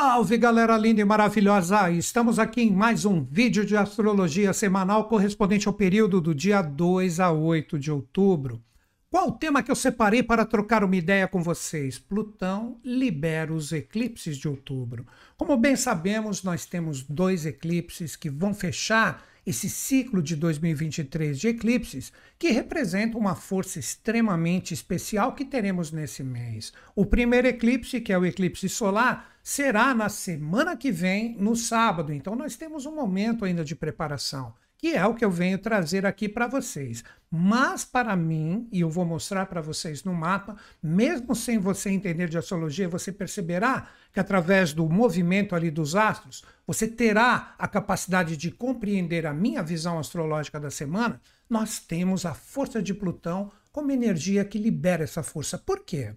Salve galera linda e maravilhosa! Estamos aqui em mais um vídeo de astrologia semanal correspondente ao período do dia 2 a 8 de outubro. Qual o tema que eu separei para trocar uma ideia com vocês? Plutão libera os eclipses de outubro. Como bem sabemos, nós temos dois eclipses que vão fechar esse ciclo de 2023 de eclipses, que representa uma força extremamente especial que teremos nesse mês. O primeiro eclipse, que é o eclipse solar, será na semana que vem, no sábado. Então, nós temos um momento ainda de preparação que é o que eu venho trazer aqui para vocês. Mas para mim, e eu vou mostrar para vocês no mapa, mesmo sem você entender de astrologia, você perceberá que através do movimento ali dos astros, você terá a capacidade de compreender a minha visão astrológica da semana. Nós temos a força de Plutão como energia que libera essa força. Por quê?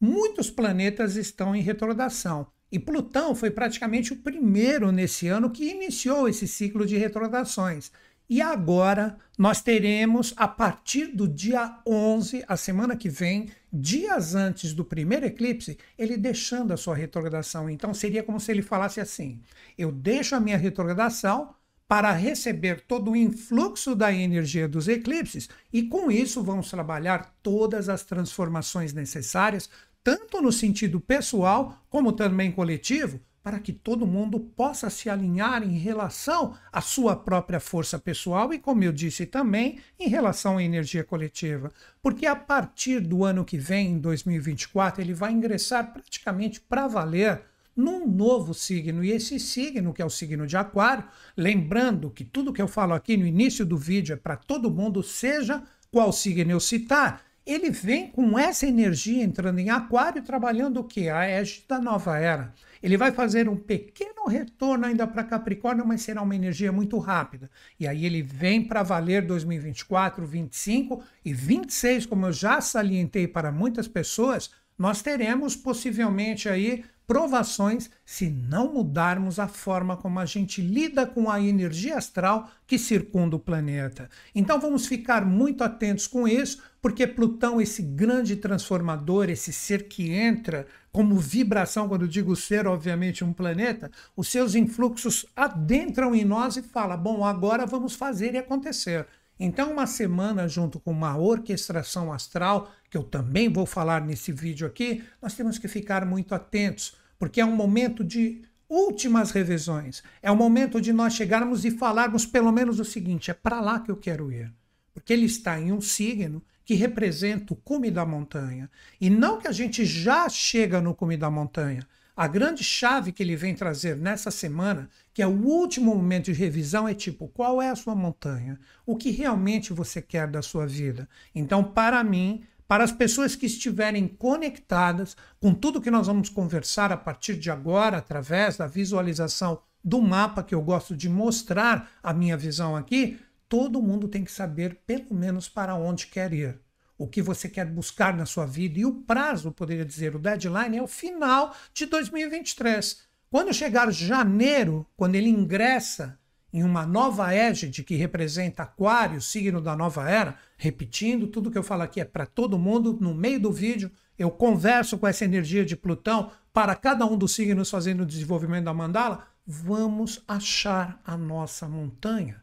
Muitos planetas estão em retrogradação. E Plutão foi praticamente o primeiro nesse ano que iniciou esse ciclo de retrogradações. E agora nós teremos, a partir do dia 11, a semana que vem, dias antes do primeiro eclipse, ele deixando a sua retrogradação. Então seria como se ele falasse assim: eu deixo a minha retrogradação para receber todo o influxo da energia dos eclipses e com isso vamos trabalhar todas as transformações necessárias tanto no sentido pessoal como também coletivo, para que todo mundo possa se alinhar em relação à sua própria força pessoal e, como eu disse também, em relação à energia coletiva. Porque a partir do ano que vem, em 2024, ele vai ingressar praticamente para valer num novo signo. E esse signo, que é o signo de Aquário, lembrando que tudo que eu falo aqui no início do vídeo é para todo mundo, seja qual signo eu citar ele vem com essa energia entrando em aquário, trabalhando o que? A égide da nova era. Ele vai fazer um pequeno retorno ainda para Capricórnio, mas será uma energia muito rápida. E aí ele vem para valer 2024, 25 e 26, como eu já salientei para muitas pessoas, nós teremos possivelmente aí provações se não mudarmos a forma como a gente lida com a energia astral que circunda o planeta. Então vamos ficar muito atentos com isso, porque Plutão, esse grande transformador, esse ser que entra como vibração, quando digo ser, obviamente, um planeta, os seus influxos adentram em nós e fala: bom, agora vamos fazer e acontecer. Então, uma semana junto com uma orquestração astral, que eu também vou falar nesse vídeo aqui, nós temos que ficar muito atentos, porque é um momento de últimas revisões. É o momento de nós chegarmos e falarmos pelo menos o seguinte: é para lá que eu quero ir. Porque ele está em um signo que representa o cume da montanha. E não que a gente já chega no cume da montanha, a grande chave que ele vem trazer nessa semana, que é o último momento de revisão, é tipo: qual é a sua montanha? O que realmente você quer da sua vida? Então, para mim, para as pessoas que estiverem conectadas com tudo que nós vamos conversar a partir de agora, através da visualização do mapa que eu gosto de mostrar a minha visão aqui, todo mundo tem que saber pelo menos para onde quer ir o que você quer buscar na sua vida. E o prazo, poderia dizer, o deadline é o final de 2023. Quando chegar janeiro, quando ele ingressa em uma nova égide que representa Aquário, signo da nova era, repetindo, tudo que eu falo aqui é para todo mundo, no meio do vídeo eu converso com essa energia de Plutão para cada um dos signos fazendo o desenvolvimento da mandala, vamos achar a nossa montanha.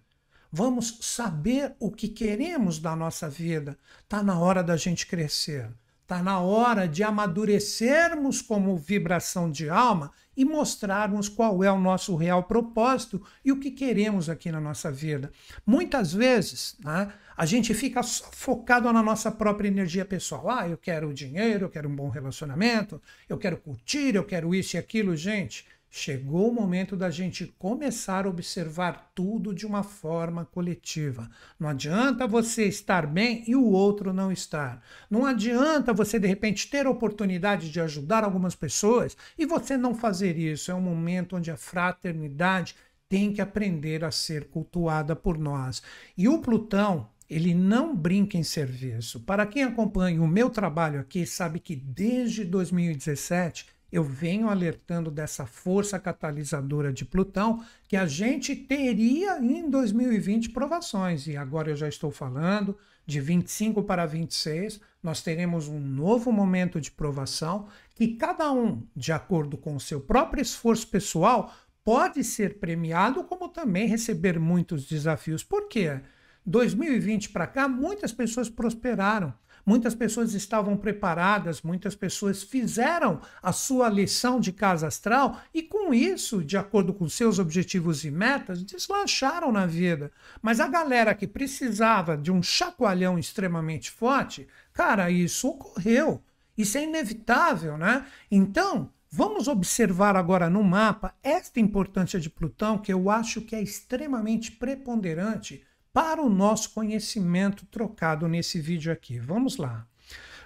Vamos saber o que queremos da nossa vida. Está na hora da gente crescer. Está na hora de amadurecermos como vibração de alma e mostrarmos qual é o nosso real propósito e o que queremos aqui na nossa vida. Muitas vezes, né, a gente fica focado na nossa própria energia pessoal. Ah, eu quero dinheiro, eu quero um bom relacionamento, eu quero curtir, eu quero isso e aquilo. Gente, Chegou o momento da gente começar a observar tudo de uma forma coletiva. Não adianta você estar bem e o outro não estar. Não adianta você, de repente, ter a oportunidade de ajudar algumas pessoas e você não fazer isso. É um momento onde a fraternidade tem que aprender a ser cultuada por nós. E o Plutão, ele não brinca em serviço. Para quem acompanha o meu trabalho aqui, sabe que desde 2017 eu venho alertando dessa força catalisadora de Plutão que a gente teria em 2020 provações. E agora eu já estou falando de 25 para 26, nós teremos um novo momento de provação que cada um, de acordo com o seu próprio esforço pessoal, pode ser premiado, como também receber muitos desafios. Por quê? 2020 para cá, muitas pessoas prosperaram. Muitas pessoas estavam preparadas, muitas pessoas fizeram a sua lição de casa astral e, com isso, de acordo com seus objetivos e metas, deslancharam na vida. Mas a galera que precisava de um chacoalhão extremamente forte, cara, isso ocorreu. Isso é inevitável, né? Então, vamos observar agora no mapa esta importância de Plutão, que eu acho que é extremamente preponderante para o nosso conhecimento trocado nesse vídeo aqui. Vamos lá.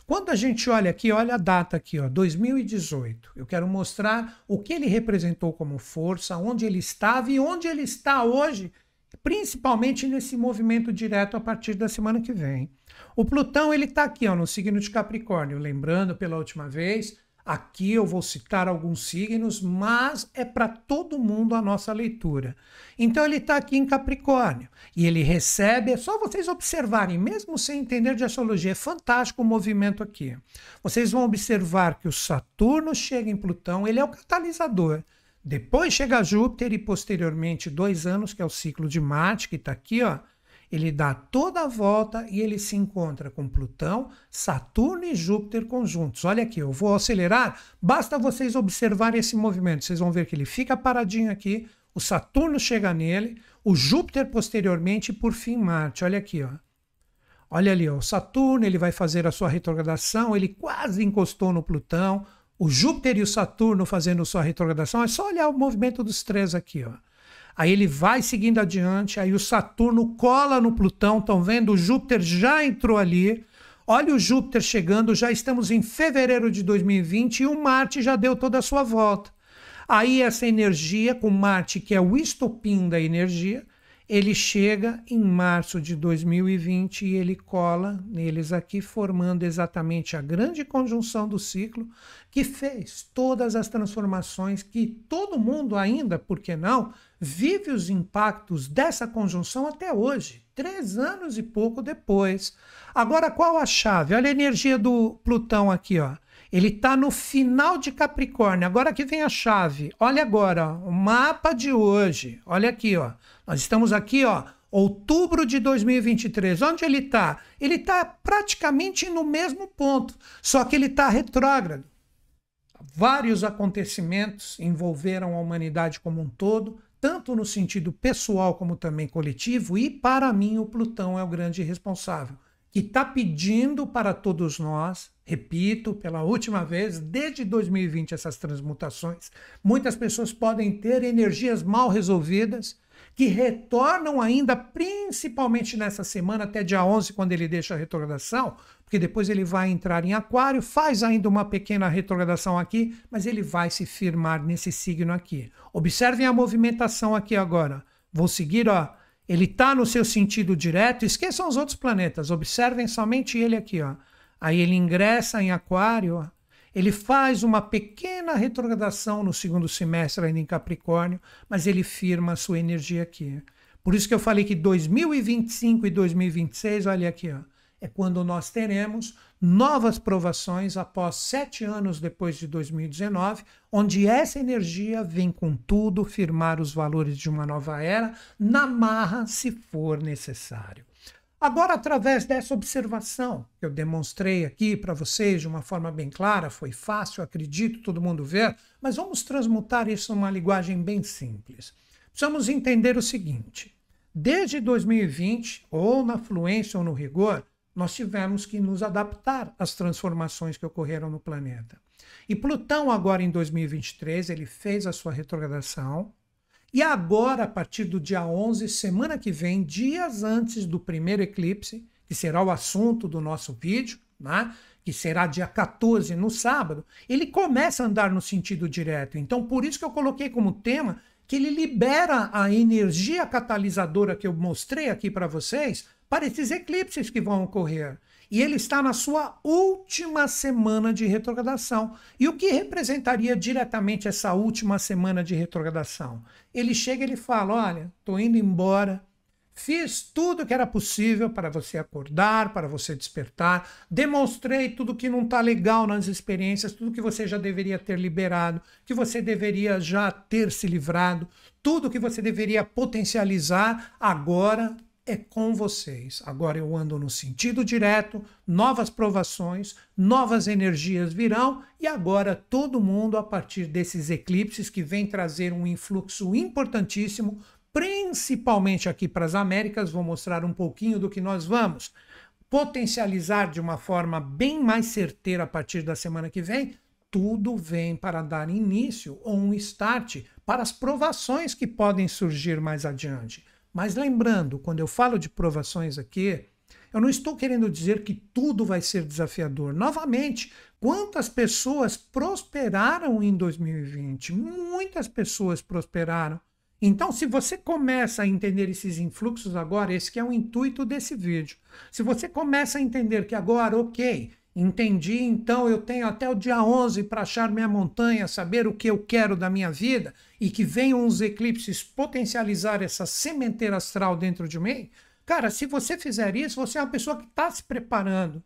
Quando a gente olha aqui, olha a data aqui, ó, 2018. Eu quero mostrar o que ele representou como força, onde ele estava e onde ele está hoje, principalmente nesse movimento direto a partir da semana que vem. O Plutão ele está aqui, ó, no signo de Capricórnio. Lembrando pela última vez, Aqui eu vou citar alguns signos, mas é para todo mundo a nossa leitura. Então ele está aqui em Capricórnio e ele recebe, é só vocês observarem, mesmo sem entender de astrologia, é fantástico o movimento aqui. Vocês vão observar que o Saturno chega em Plutão, ele é o catalisador. Depois chega Júpiter e posteriormente dois anos, que é o ciclo de Marte, que está aqui, ó, ele dá toda a volta e ele se encontra com Plutão, Saturno e Júpiter conjuntos. Olha aqui, eu vou acelerar, basta vocês observarem esse movimento. Vocês vão ver que ele fica paradinho aqui, o Saturno chega nele, o Júpiter posteriormente e por fim Marte. Olha aqui, ó. Olha ali, ó, o Saturno, ele vai fazer a sua retrogradação, ele quase encostou no Plutão. O Júpiter e o Saturno fazendo sua retrogradação, é só olhar o movimento dos três aqui, ó. Aí ele vai seguindo adiante, aí o Saturno cola no Plutão, estão vendo? O Júpiter já entrou ali. Olha o Júpiter chegando, já estamos em fevereiro de 2020 e o Marte já deu toda a sua volta. Aí essa energia com Marte, que é o estopim da energia, ele chega em março de 2020 e ele cola neles aqui, formando exatamente a grande conjunção do ciclo que fez todas as transformações que todo mundo ainda, por que não, vive os impactos dessa conjunção até hoje, três anos e pouco depois. Agora, qual a chave? Olha a energia do Plutão aqui, ó. Ele está no final de Capricórnio. Agora que vem a chave. Olha agora, ó, o mapa de hoje. Olha aqui, ó. Nós estamos aqui, ó, outubro de 2023. Onde ele está? Ele está praticamente no mesmo ponto, só que ele está retrógrado. Vários acontecimentos envolveram a humanidade como um todo, tanto no sentido pessoal como também coletivo, e para mim o Plutão é o grande responsável que está pedindo para todos nós, repito pela última vez, desde 2020 essas transmutações, muitas pessoas podem ter energias mal resolvidas que retornam ainda, principalmente nessa semana, até dia 11, quando ele deixa a retrogradação, porque depois ele vai entrar em Aquário, faz ainda uma pequena retrogradação aqui, mas ele vai se firmar nesse signo aqui. Observem a movimentação aqui agora. Vou seguir, ó ele está no seu sentido direto, esqueçam os outros planetas, observem somente ele aqui. Ó. Aí ele ingressa em Aquário, ó. Ele faz uma pequena retrogradação no segundo semestre ainda em Capricórnio, mas ele firma a sua energia aqui. Por isso que eu falei que 2025 e 2026, olha aqui, ó, é quando nós teremos novas provações após sete anos depois de 2019, onde essa energia vem com tudo firmar os valores de uma nova era, na marra, se for necessário. Agora, através dessa observação que eu demonstrei aqui para vocês de uma forma bem clara, foi fácil, acredito, todo mundo ver, mas vamos transmutar isso numa linguagem bem simples. Precisamos entender o seguinte: desde 2020, ou na fluência ou no rigor, nós tivemos que nos adaptar às transformações que ocorreram no planeta. E Plutão, agora em 2023, ele fez a sua retrogradação. E agora, a partir do dia 11, semana que vem, dias antes do primeiro eclipse, que será o assunto do nosso vídeo, né? que será dia 14, no sábado, ele começa a andar no sentido direto. Então, por isso que eu coloquei como tema que ele libera a energia catalisadora que eu mostrei aqui para vocês para esses eclipses que vão ocorrer. E ele está na sua última semana de retrogradação. E o que representaria diretamente essa última semana de retrogradação? Ele chega e ele fala: Olha, estou indo embora, Fiz tudo que era possível para você acordar, para você despertar. Demonstrei tudo que não está legal nas experiências, tudo que você já deveria ter liberado, que você deveria já ter se livrado, tudo que você deveria potencializar. Agora é com vocês. Agora eu ando no sentido direto, novas provações, novas energias virão e agora todo mundo, a partir desses eclipses que vem trazer um influxo importantíssimo principalmente aqui para as Américas, vou mostrar um pouquinho do que nós vamos potencializar de uma forma bem mais certeira a partir da semana que vem. Tudo vem para dar início ou um start para as provações que podem surgir mais adiante. Mas lembrando, quando eu falo de provações aqui, eu não estou querendo dizer que tudo vai ser desafiador. Novamente, quantas pessoas prosperaram em 2020? Muitas pessoas prosperaram. Então, se você começa a entender esses influxos agora, esse que é o intuito desse vídeo. Se você começa a entender que agora, ok, entendi, então eu tenho até o dia 11 para achar minha montanha, saber o que eu quero da minha vida e que venham os eclipses potencializar essa sementeira astral dentro de mim, cara, se você fizer isso, você é uma pessoa que está se preparando.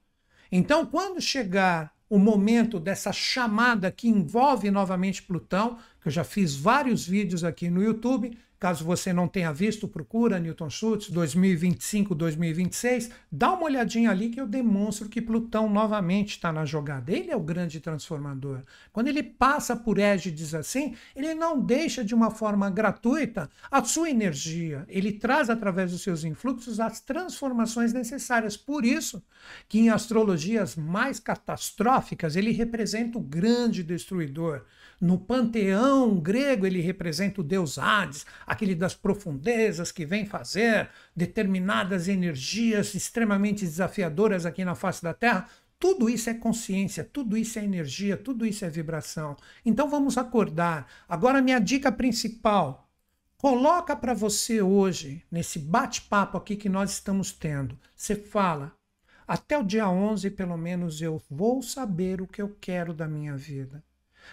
Então, quando chegar o momento dessa chamada que envolve novamente Plutão, que eu já fiz vários vídeos aqui no YouTube, Caso você não tenha visto, procura Newton Schultz 2025-2026. Dá uma olhadinha ali que eu demonstro que Plutão novamente está na jogada. Ele é o grande transformador. Quando ele passa por Égides assim, ele não deixa de uma forma gratuita a sua energia. Ele traz através dos seus influxos as transformações necessárias. Por isso que em astrologias mais catastróficas ele representa o grande destruidor. No panteão grego, ele representa o deus Hades, aquele das profundezas que vem fazer determinadas energias extremamente desafiadoras aqui na face da Terra. Tudo isso é consciência, tudo isso é energia, tudo isso é vibração. Então vamos acordar. Agora, minha dica principal: coloca para você hoje, nesse bate-papo aqui que nós estamos tendo, você fala. Até o dia 11, pelo menos, eu vou saber o que eu quero da minha vida.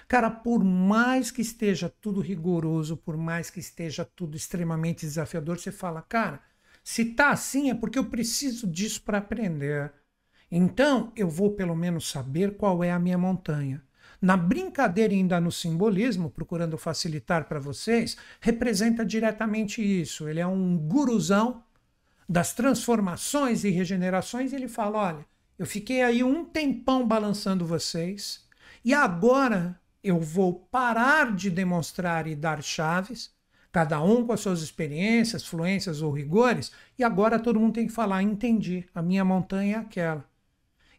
Cara, por mais que esteja tudo rigoroso, por mais que esteja tudo extremamente desafiador, você fala, cara, se tá assim é porque eu preciso disso para aprender. Então, eu vou pelo menos saber qual é a minha montanha. Na brincadeira e ainda no simbolismo, procurando facilitar para vocês, representa diretamente isso. Ele é um guruzão das transformações e regenerações. E ele fala: olha, eu fiquei aí um tempão balançando vocês, e agora eu vou parar de demonstrar e dar chaves, cada um com as suas experiências, fluências ou rigores, e agora todo mundo tem que falar: entendi, a minha montanha é aquela.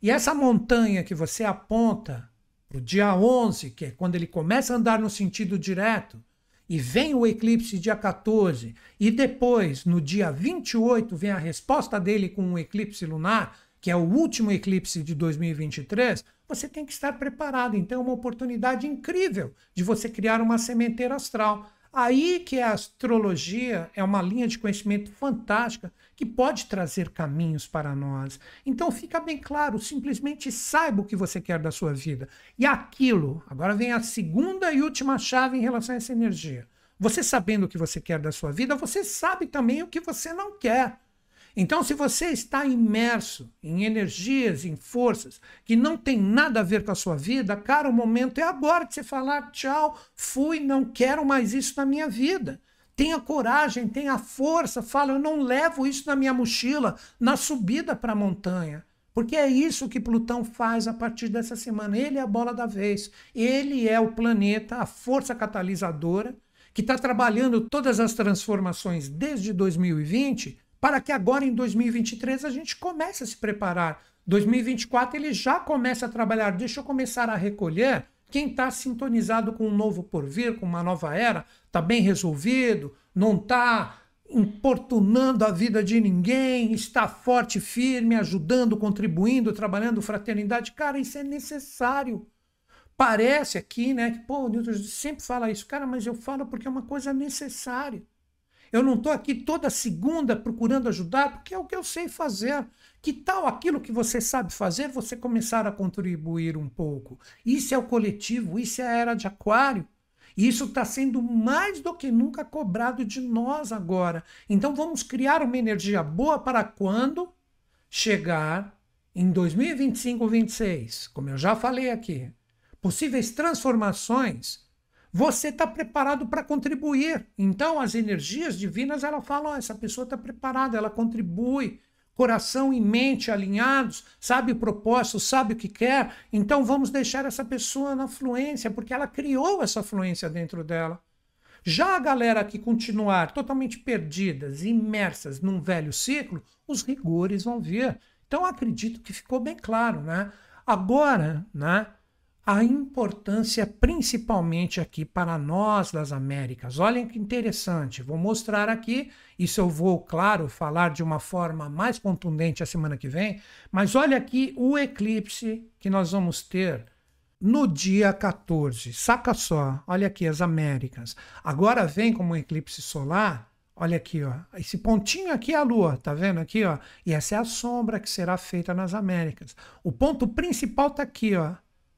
E essa montanha que você aponta para o dia 11, que é quando ele começa a andar no sentido direto, e vem o eclipse dia 14, e depois, no dia 28, vem a resposta dele com o eclipse lunar, que é o último eclipse de 2023, você tem que estar preparado. Então, é uma oportunidade incrível de você criar uma sementeira astral. Aí que a astrologia é uma linha de conhecimento fantástica que pode trazer caminhos para nós. Então fica bem claro, simplesmente saiba o que você quer da sua vida. E aquilo, agora vem a segunda e última chave em relação a essa energia. Você sabendo o que você quer da sua vida, você sabe também o que você não quer. Então, se você está imerso em energias, em forças que não tem nada a ver com a sua vida, cara, o momento é agora de você falar tchau, fui, não quero mais isso na minha vida. Tenha coragem, tenha força, fala, eu não levo isso na minha mochila na subida para a montanha. Porque é isso que Plutão faz a partir dessa semana. Ele é a bola da vez. Ele é o planeta, a força catalisadora, que está trabalhando todas as transformações desde 2020 para que agora em 2023 a gente comece a se preparar. 2024 ele já começa a trabalhar. Deixa eu começar a recolher quem está sintonizado com um novo porvir, com uma nova era, está bem resolvido, não está importunando a vida de ninguém, está forte, firme, ajudando, contribuindo, trabalhando fraternidade. Cara, isso é necessário. Parece aqui, né, que pô, o Newton sempre fala isso, cara, mas eu falo porque é uma coisa necessária. Eu não estou aqui toda segunda procurando ajudar, porque é o que eu sei fazer. Que tal aquilo que você sabe fazer, você começar a contribuir um pouco? Isso é o coletivo, isso é a era de Aquário. E isso está sendo mais do que nunca cobrado de nós agora. Então vamos criar uma energia boa para quando chegar em 2025 26, como eu já falei aqui, possíveis transformações, você está preparado para contribuir. Então as energias divinas elas falam: oh, essa pessoa está preparada, ela contribui, coração e mente alinhados, sabe o propósito, sabe o que quer, então vamos deixar essa pessoa na fluência, porque ela criou essa fluência dentro dela. Já a galera que continuar totalmente perdidas, imersas num velho ciclo, os rigores vão vir. Então acredito que ficou bem claro, né? Agora, né? A importância principalmente aqui para nós das Américas. Olhem que interessante, vou mostrar aqui, isso eu vou, claro, falar de uma forma mais contundente a semana que vem, mas olha aqui o eclipse que nós vamos ter no dia 14. Saca só, olha aqui as Américas. Agora vem como um eclipse solar, olha aqui, ó. Esse pontinho aqui é a lua, tá vendo aqui, ó? E essa é a sombra que será feita nas Américas. O ponto principal tá aqui, ó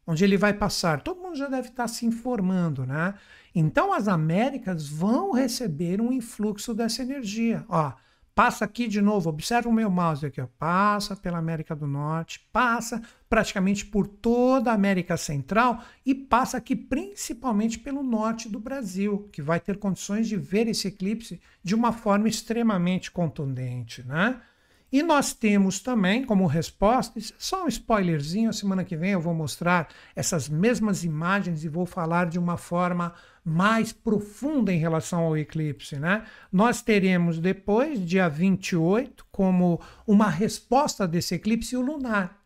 onde ele vai passar. Todo mundo já deve estar se informando, né? Então as Américas vão receber um influxo dessa energia. Ó, passa aqui de novo, observa o meu mouse aqui, ó, passa pela América do Norte, passa praticamente por toda a América Central e passa aqui principalmente pelo norte do Brasil, que vai ter condições de ver esse eclipse de uma forma extremamente contundente, né? E nós temos também como resposta, só um spoilerzinho, semana que vem eu vou mostrar essas mesmas imagens e vou falar de uma forma mais profunda em relação ao eclipse. Né? Nós teremos depois, dia 28, como uma resposta desse eclipse, o lunar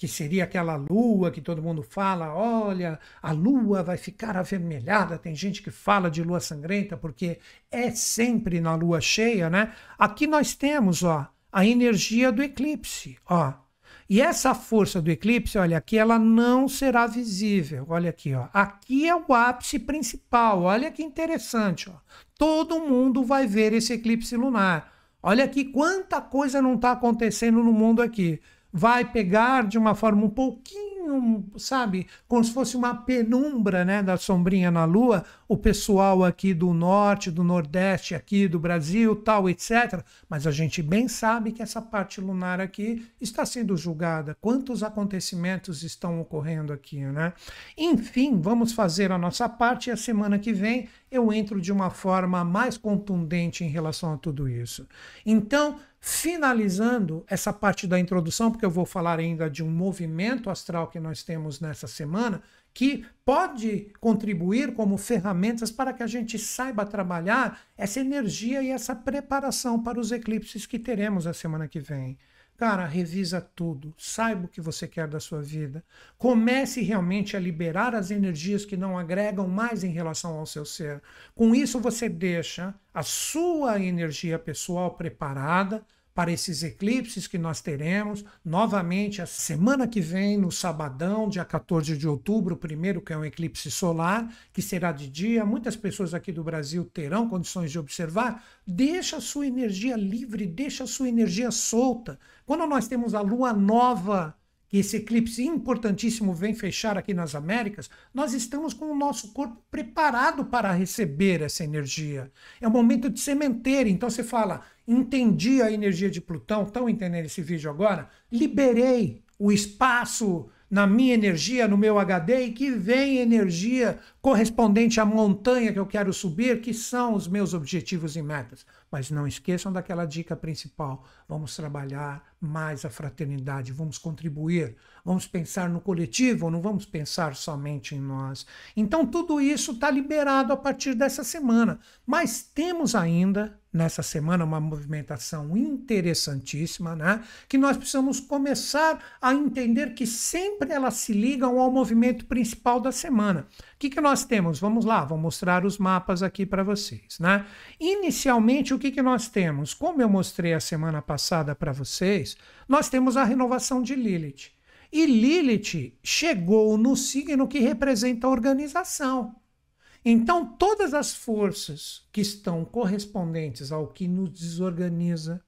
que seria aquela lua que todo mundo fala, olha, a lua vai ficar avermelhada. Tem gente que fala de lua sangrenta porque é sempre na lua cheia, né? Aqui nós temos, ó, a energia do eclipse. Ó. E essa força do eclipse, olha, aqui ela não será visível. Olha aqui, ó. Aqui é o ápice principal. Olha que interessante, ó. Todo mundo vai ver esse eclipse lunar. Olha aqui quanta coisa não está acontecendo no mundo aqui. Vai pegar de uma forma um pouquinho sabe, como se fosse uma penumbra, né, da sombrinha na lua, o pessoal aqui do norte, do nordeste aqui do Brasil, tal, etc. Mas a gente bem sabe que essa parte lunar aqui está sendo julgada. Quantos acontecimentos estão ocorrendo aqui, né? Enfim, vamos fazer a nossa parte e a semana que vem eu entro de uma forma mais contundente em relação a tudo isso. Então, finalizando essa parte da introdução, porque eu vou falar ainda de um movimento astral que nós temos nessa semana, que pode contribuir como ferramentas para que a gente saiba trabalhar essa energia e essa preparação para os eclipses que teremos a semana que vem. Cara, revisa tudo, saiba o que você quer da sua vida. Comece realmente a liberar as energias que não agregam mais em relação ao seu ser. Com isso, você deixa a sua energia pessoal preparada para esses eclipses que nós teremos novamente a semana que vem, no sabadão, dia 14 de outubro, primeiro que é um eclipse solar, que será de dia. Muitas pessoas aqui do Brasil terão condições de observar. Deixa a sua energia livre, deixa a sua energia solta. Quando nós temos a lua nova que esse eclipse importantíssimo vem fechar aqui nas Américas, nós estamos com o nosso corpo preparado para receber essa energia. É o momento de sementeira. Então você fala, entendi a energia de Plutão, estão entendendo esse vídeo agora? Liberei o espaço na minha energia, no meu HD, e que vem energia correspondente à montanha que eu quero subir, que são os meus objetivos e metas. Mas não esqueçam daquela dica principal: vamos trabalhar mais a fraternidade, vamos contribuir, vamos pensar no coletivo, não vamos pensar somente em nós. Então, tudo isso está liberado a partir dessa semana, mas temos ainda nessa semana uma movimentação interessantíssima, né? Que nós precisamos começar a entender que sempre elas se ligam ao movimento principal da semana. O que, que nós temos? Vamos lá, vou mostrar os mapas aqui para vocês, né? Inicialmente, o que, que nós temos? Como eu mostrei a semana passada para vocês, nós temos a renovação de Lilith. E Lilith chegou no signo que representa a organização. Então, todas as forças que estão correspondentes ao que nos desorganiza,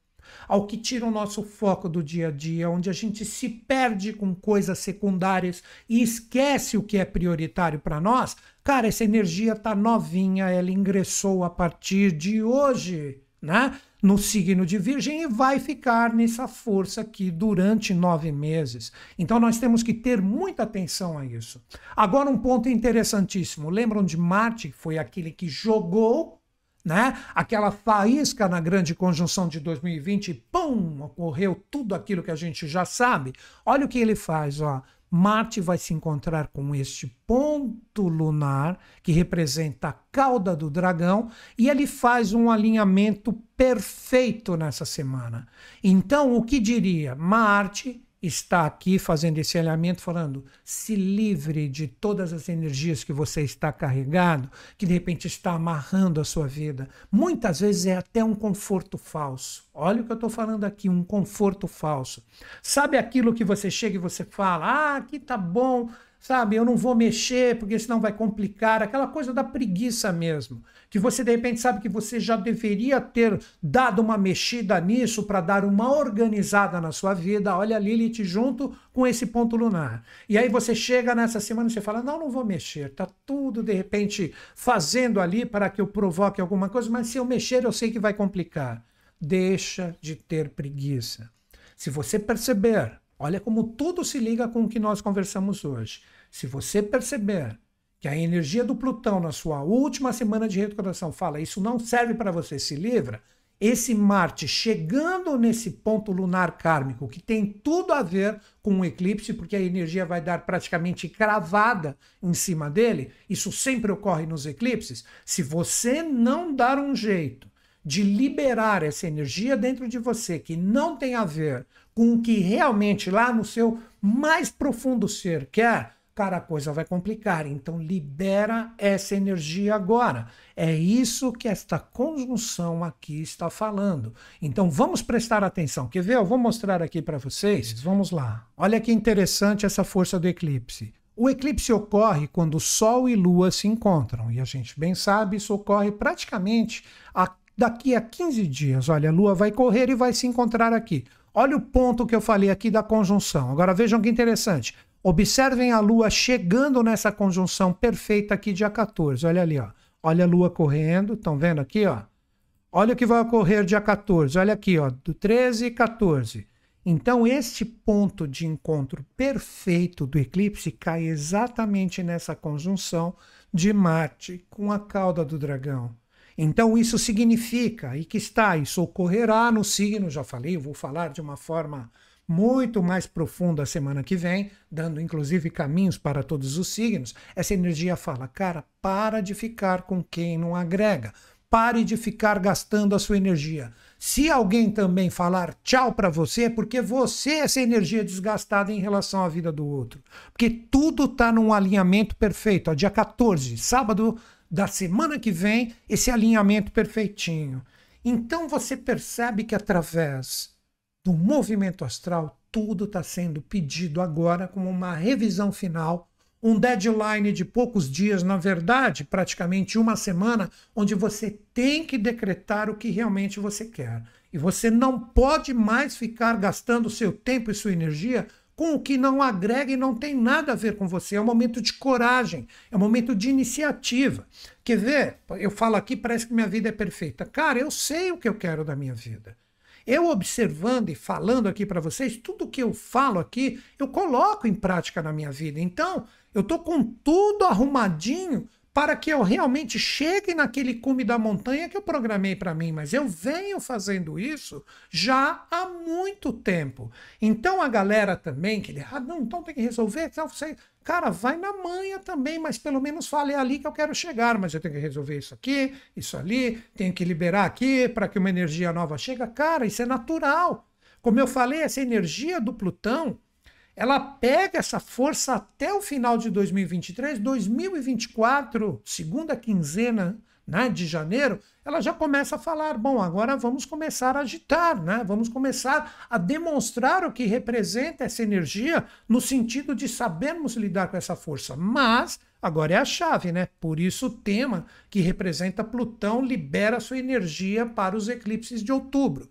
ao que tira o nosso foco do dia a dia, onde a gente se perde com coisas secundárias e esquece o que é prioritário para nós, Cara, essa energia tá novinha, ela ingressou a partir de hoje, né? No signo de Virgem e vai ficar nessa força aqui durante nove meses. Então nós temos que ter muita atenção a isso. Agora, um ponto interessantíssimo. Lembram de Marte, que foi aquele que jogou né? Aquela faísca na grande conjunção de 2020, pum, ocorreu tudo aquilo que a gente já sabe. Olha o que ele faz, ó. Marte vai se encontrar com este ponto lunar que representa a cauda do dragão e ele faz um alinhamento perfeito nessa semana. Então, o que diria? Marte está aqui fazendo esse alinhamento, falando: se livre de todas as energias que você está carregado, que de repente está amarrando a sua vida. Muitas vezes é até um conforto falso. Olha o que eu estou falando aqui, um conforto falso. Sabe aquilo que você chega e você fala: ah, aqui tá bom, sabe? Eu não vou mexer porque senão vai complicar. Aquela coisa da preguiça mesmo que você de repente sabe que você já deveria ter dado uma mexida nisso para dar uma organizada na sua vida. Olha a Lilith junto com esse ponto lunar. E aí você chega nessa semana e você fala: "Não, não vou mexer. Tá tudo de repente fazendo ali para que eu provoque alguma coisa, mas se eu mexer eu sei que vai complicar". Deixa de ter preguiça. Se você perceber, olha como tudo se liga com o que nós conversamos hoje. Se você perceber que a energia do Plutão na sua última semana de retrogradação fala isso não serve para você, se livra, esse Marte chegando nesse ponto lunar kármico, que tem tudo a ver com o eclipse, porque a energia vai dar praticamente cravada em cima dele, isso sempre ocorre nos eclipses. Se você não dar um jeito de liberar essa energia dentro de você, que não tem a ver com o que realmente lá no seu mais profundo ser quer, cara, a coisa vai complicar. Então, libera essa energia agora. É isso que esta conjunção aqui está falando. Então, vamos prestar atenção. Quer ver? Eu vou mostrar aqui para vocês. Vamos lá. Olha que interessante essa força do eclipse. O eclipse ocorre quando Sol e Lua se encontram. E a gente bem sabe, isso ocorre praticamente a, daqui a 15 dias. Olha, a Lua vai correr e vai se encontrar aqui. Olha o ponto que eu falei aqui da conjunção. Agora vejam que interessante. Observem a Lua chegando nessa conjunção perfeita aqui, dia 14. Olha ali, ó. Olha a Lua correndo, estão vendo aqui, ó? Olha o que vai ocorrer dia 14. Olha aqui, ó, do 13 e 14. Então, este ponto de encontro perfeito do eclipse cai exatamente nessa conjunção de Marte com a cauda do dragão. Então, isso significa, e que está, isso ocorrerá no signo, já falei, eu vou falar de uma forma muito mais profundo a semana que vem, dando inclusive caminhos para todos os signos. Essa energia fala, cara, para de ficar com quem não agrega. Pare de ficar gastando a sua energia. Se alguém também falar tchau para você, é porque você é essa energia desgastada em relação à vida do outro. Porque tudo está num alinhamento perfeito. Ó, dia 14, sábado da semana que vem, esse alinhamento perfeitinho. Então você percebe que através do movimento astral, tudo está sendo pedido agora como uma revisão final, um deadline de poucos dias, na verdade, praticamente uma semana, onde você tem que decretar o que realmente você quer. E você não pode mais ficar gastando seu tempo e sua energia com o que não agrega e não tem nada a ver com você. É um momento de coragem, é um momento de iniciativa. Quer ver? Eu falo aqui, parece que minha vida é perfeita. Cara, eu sei o que eu quero da minha vida. Eu observando e falando aqui para vocês, tudo que eu falo aqui, eu coloco em prática na minha vida. Então, eu estou com tudo arrumadinho para que eu realmente chegue naquele cume da montanha que eu programei para mim, mas eu venho fazendo isso já há muito tempo. Então a galera também que ah, não, então tem que resolver, então você, cara, vai na manha também, mas pelo menos fale é ali que eu quero chegar, mas eu tenho que resolver isso aqui, isso ali, tenho que liberar aqui para que uma energia nova chegue. Cara, isso é natural. Como eu falei, essa energia do Plutão ela pega essa força até o final de 2023, 2024, segunda quinzena né, de janeiro, ela já começa a falar: bom, agora vamos começar a agitar, né? vamos começar a demonstrar o que representa essa energia, no sentido de sabermos lidar com essa força. Mas agora é a chave, né? Por isso o tema que representa Plutão libera sua energia para os eclipses de outubro.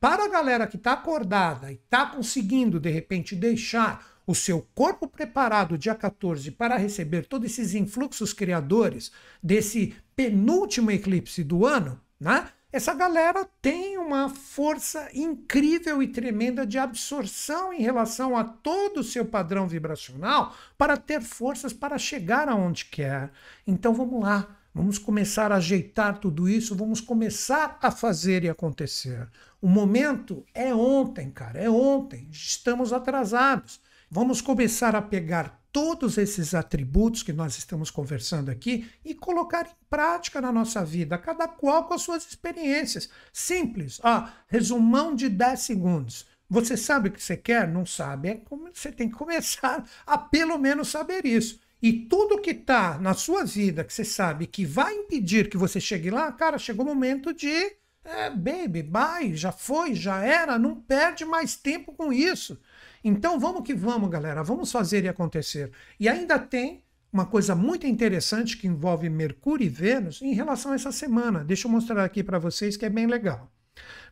Para a galera que está acordada e está conseguindo, de repente, deixar o seu corpo preparado dia 14 para receber todos esses influxos criadores desse penúltimo eclipse do ano, né? Essa galera tem uma força incrível e tremenda de absorção em relação a todo o seu padrão vibracional para ter forças para chegar aonde quer. Então vamos lá, vamos começar a ajeitar tudo isso, vamos começar a fazer e acontecer. O momento é ontem, cara, é ontem. Estamos atrasados. Vamos começar a pegar todos esses atributos que nós estamos conversando aqui e colocar em prática na nossa vida, cada qual com as suas experiências. Simples. Ah, resumão de 10 segundos. Você sabe o que você quer? Não sabe? É como você tem que começar a pelo menos saber isso. E tudo que está na sua vida que você sabe que vai impedir que você chegue lá, cara, chegou o momento de é, baby, bye, já foi, já era, não perde mais tempo com isso. Então vamos que vamos, galera, vamos fazer e acontecer. E ainda tem uma coisa muito interessante que envolve Mercúrio e Vênus em relação a essa semana. Deixa eu mostrar aqui para vocês que é bem legal.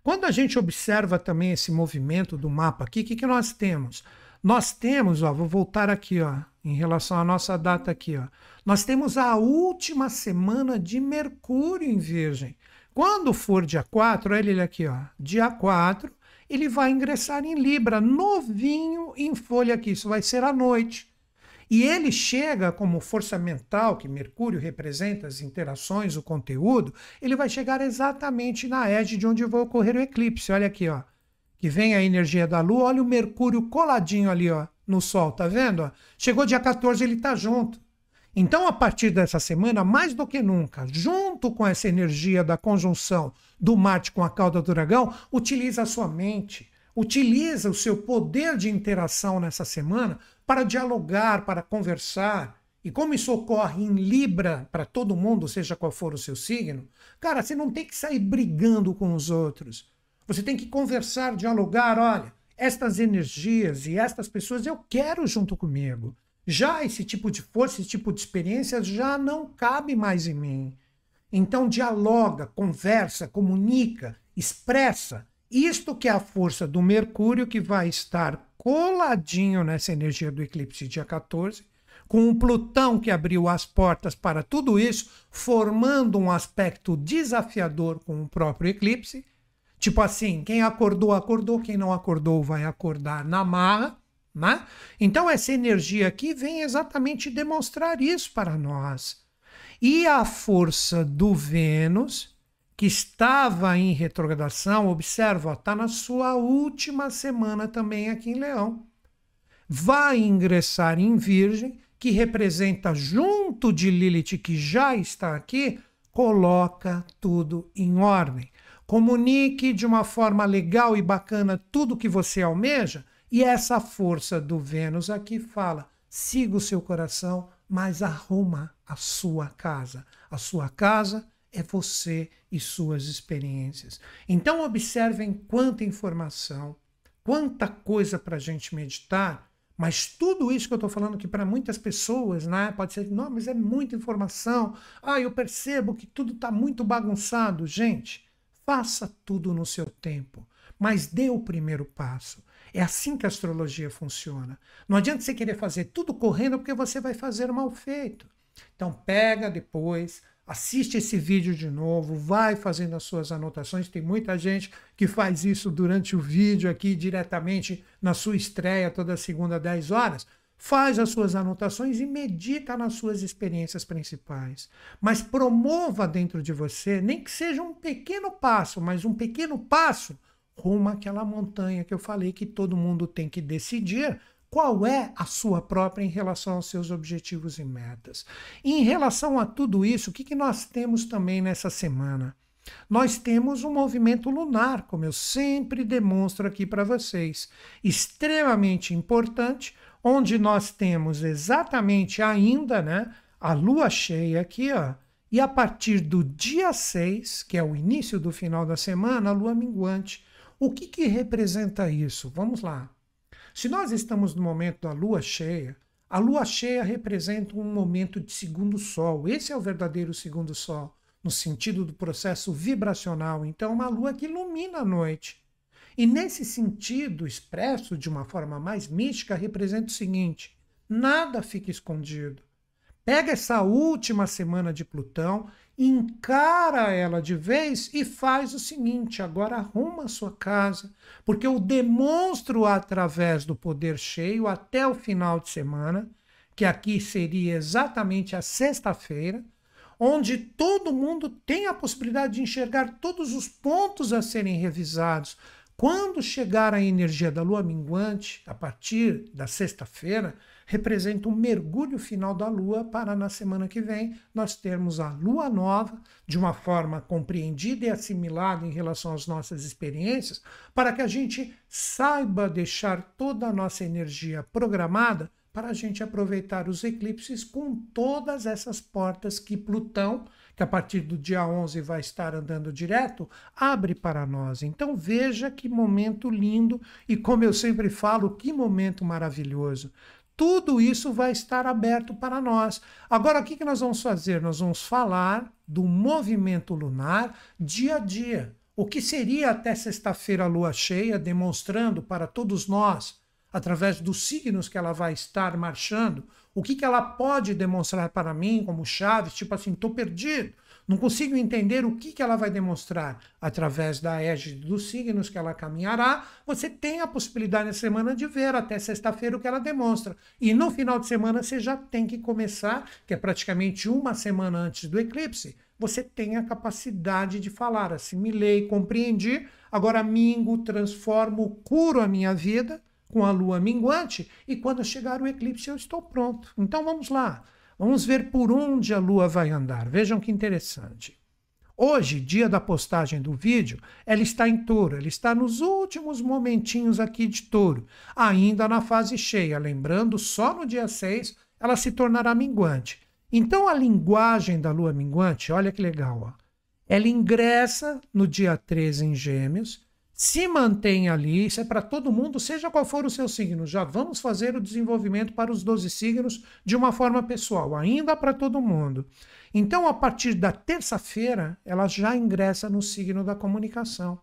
Quando a gente observa também esse movimento do mapa aqui, o que, que nós temos? Nós temos, ó, vou voltar aqui, ó, em relação à nossa data aqui, ó. Nós temos a última semana de Mercúrio em Virgem. Quando for dia 4, olha ele aqui, ó, dia 4, ele vai ingressar em Libra, novinho em folha aqui, isso vai ser à noite. E ele chega como força mental, que Mercúrio representa as interações, o conteúdo, ele vai chegar exatamente na edge de onde vai ocorrer o eclipse. Olha aqui, ó. Que vem a energia da Lua, olha o Mercúrio coladinho ali, ó, no Sol, tá vendo? Chegou dia 14, ele tá junto. Então, a partir dessa semana, mais do que nunca, junto com essa energia da conjunção do Marte com a cauda do dragão, utiliza a sua mente, utiliza o seu poder de interação nessa semana para dialogar, para conversar. E como isso ocorre em Libra para todo mundo, seja qual for o seu signo, cara, você não tem que sair brigando com os outros. Você tem que conversar, dialogar. Olha, estas energias e estas pessoas eu quero junto comigo. Já esse tipo de força, esse tipo de experiência já não cabe mais em mim. Então dialoga, conversa, comunica, expressa. Isto que é a força do Mercúrio que vai estar coladinho nessa energia do eclipse dia 14, com o Plutão que abriu as portas para tudo isso, formando um aspecto desafiador com o próprio eclipse. Tipo assim, quem acordou, acordou, quem não acordou vai acordar na marra. Né? Então, essa energia aqui vem exatamente demonstrar isso para nós. E a força do Vênus, que estava em retrogradação, observa, está na sua última semana também aqui em Leão. Vai ingressar em Virgem, que representa, junto de Lilith, que já está aqui, coloca tudo em ordem. Comunique de uma forma legal e bacana tudo que você almeja e essa força do Vênus aqui fala: siga o seu coração, mas arruma a sua casa. A sua casa é você e suas experiências. Então, observem quanta informação, quanta coisa para a gente meditar. Mas tudo isso que eu estou falando que para muitas pessoas, né, pode ser, não, mas é muita informação. Ah, eu percebo que tudo está muito bagunçado. Gente, faça tudo no seu tempo, mas dê o primeiro passo. É assim que a astrologia funciona. Não adianta você querer fazer tudo correndo porque você vai fazer mal feito. Então pega depois, assiste esse vídeo de novo, vai fazendo as suas anotações. Tem muita gente que faz isso durante o vídeo aqui diretamente na sua estreia toda segunda 10 horas. Faz as suas anotações e medita nas suas experiências principais. Mas promova dentro de você, nem que seja um pequeno passo, mas um pequeno passo rumo àquela montanha que eu falei que todo mundo tem que decidir qual é a sua própria em relação aos seus objetivos e metas. E em relação a tudo isso, o que, que nós temos também nessa semana? Nós temos um movimento lunar, como eu sempre demonstro aqui para vocês, extremamente importante, onde nós temos exatamente ainda né, a lua cheia aqui, ó, e a partir do dia 6, que é o início do final da semana, a lua minguante. O que, que representa isso? Vamos lá. Se nós estamos no momento da lua cheia, a lua cheia representa um momento de segundo sol. Esse é o verdadeiro segundo sol, no sentido do processo vibracional. Então, é uma lua que ilumina a noite. E nesse sentido, expresso de uma forma mais mística, representa o seguinte: nada fica escondido. Pega essa última semana de Plutão, encara ela de vez e faz o seguinte: agora arruma a sua casa, porque eu demonstro através do poder cheio até o final de semana, que aqui seria exatamente a sexta-feira, onde todo mundo tem a possibilidade de enxergar todos os pontos a serem revisados. Quando chegar a energia da lua minguante, a partir da sexta-feira, representa um mergulho final da lua para na semana que vem nós termos a lua nova de uma forma compreendida e assimilada em relação às nossas experiências, para que a gente saiba deixar toda a nossa energia programada para a gente aproveitar os eclipses com todas essas portas que Plutão, que a partir do dia 11 vai estar andando direto, abre para nós. Então veja que momento lindo e, como eu sempre falo, que momento maravilhoso. Tudo isso vai estar aberto para nós. Agora, o que nós vamos fazer? Nós vamos falar do movimento lunar dia a dia. O que seria até sexta-feira a lua cheia, demonstrando para todos nós através dos signos que ela vai estar marchando, o que, que ela pode demonstrar para mim como chaves, tipo assim, estou perdido, não consigo entender o que, que ela vai demonstrar através da égide dos signos que ela caminhará. Você tem a possibilidade na semana de ver até sexta-feira o que ela demonstra. E no final de semana você já tem que começar, que é praticamente uma semana antes do eclipse, você tem a capacidade de falar, assimilei, compreendi, agora mingo, transformo, curo a minha vida com a lua minguante e quando chegar o eclipse eu estou pronto. Então vamos lá, vamos ver por onde a lua vai andar. Vejam que interessante. Hoje, dia da postagem do vídeo, ela está em touro, ela está nos últimos momentinhos aqui de touro, ainda na fase cheia. Lembrando, só no dia 6 ela se tornará minguante. Então a linguagem da lua minguante, olha que legal, ó. ela ingressa no dia 13 em Gêmeos se mantém ali, isso é para todo mundo, seja qual for o seu signo. Já vamos fazer o desenvolvimento para os 12 signos de uma forma pessoal, ainda para todo mundo. Então, a partir da terça-feira, ela já ingressa no signo da comunicação,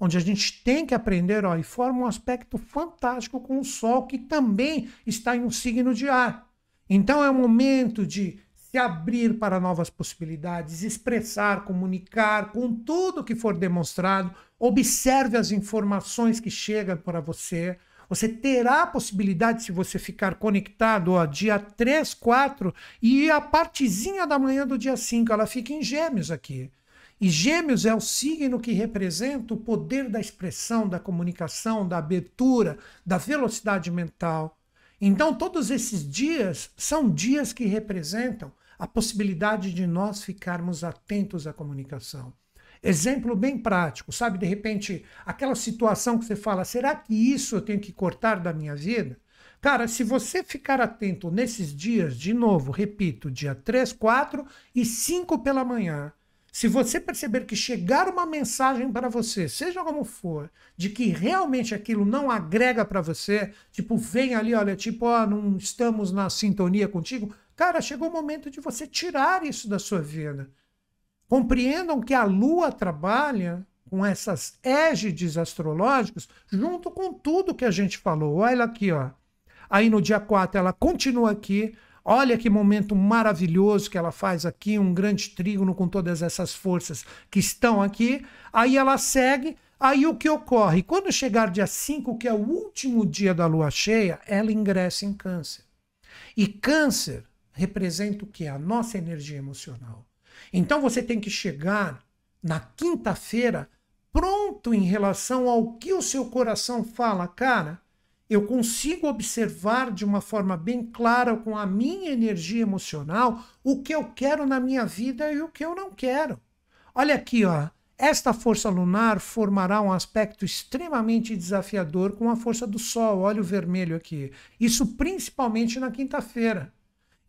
onde a gente tem que aprender, ó, e forma um aspecto fantástico com o Sol, que também está em um signo de ar. Então, é o momento de se abrir para novas possibilidades, expressar, comunicar com tudo que for demonstrado. Observe as informações que chegam para você. Você terá a possibilidade, se você ficar conectado, ó, dia 3, 4 e a partezinha da manhã do dia 5, ela fica em Gêmeos aqui. E Gêmeos é o signo que representa o poder da expressão, da comunicação, da abertura, da velocidade mental. Então, todos esses dias são dias que representam a possibilidade de nós ficarmos atentos à comunicação. Exemplo bem prático, sabe? De repente, aquela situação que você fala: será que isso eu tenho que cortar da minha vida? Cara, se você ficar atento nesses dias, de novo, repito, dia 3, 4 e 5 pela manhã, se você perceber que chegar uma mensagem para você, seja como for, de que realmente aquilo não agrega para você, tipo, vem ali, olha, tipo, ó, não estamos na sintonia contigo, Cara, chegou o momento de você tirar isso da sua vida. Compreendam que a Lua trabalha com essas égides astrológicas junto com tudo que a gente falou. Olha aqui, ó. Aí no dia 4 ela continua aqui. Olha que momento maravilhoso que ela faz aqui, um grande trígono com todas essas forças que estão aqui. Aí ela segue. Aí o que ocorre? Quando chegar dia 5, que é o último dia da lua cheia, ela ingressa em Câncer. E Câncer representa o que? A nossa energia emocional. Então você tem que chegar na quinta-feira pronto em relação ao que o seu coração fala, cara. Eu consigo observar de uma forma bem clara com a minha energia emocional o que eu quero na minha vida e o que eu não quero. Olha aqui, ó. Esta força lunar formará um aspecto extremamente desafiador com a força do Sol. Olha o vermelho aqui. Isso principalmente na quinta-feira.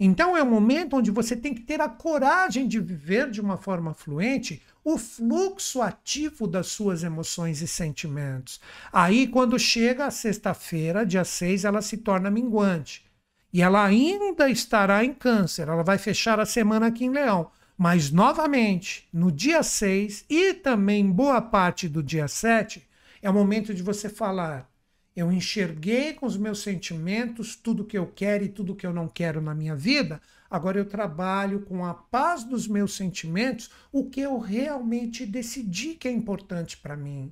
Então é um momento onde você tem que ter a coragem de viver de uma forma fluente o fluxo ativo das suas emoções e sentimentos. Aí, quando chega a sexta-feira, dia 6, ela se torna minguante. E ela ainda estará em Câncer, ela vai fechar a semana aqui em Leão. Mas, novamente, no dia 6 e também boa parte do dia 7, É o momento de você falar: eu enxerguei com os meus sentimentos tudo que eu quero e tudo que eu não quero na minha vida. Agora eu trabalho com a paz dos meus sentimentos, o que eu realmente decidi que é importante para mim.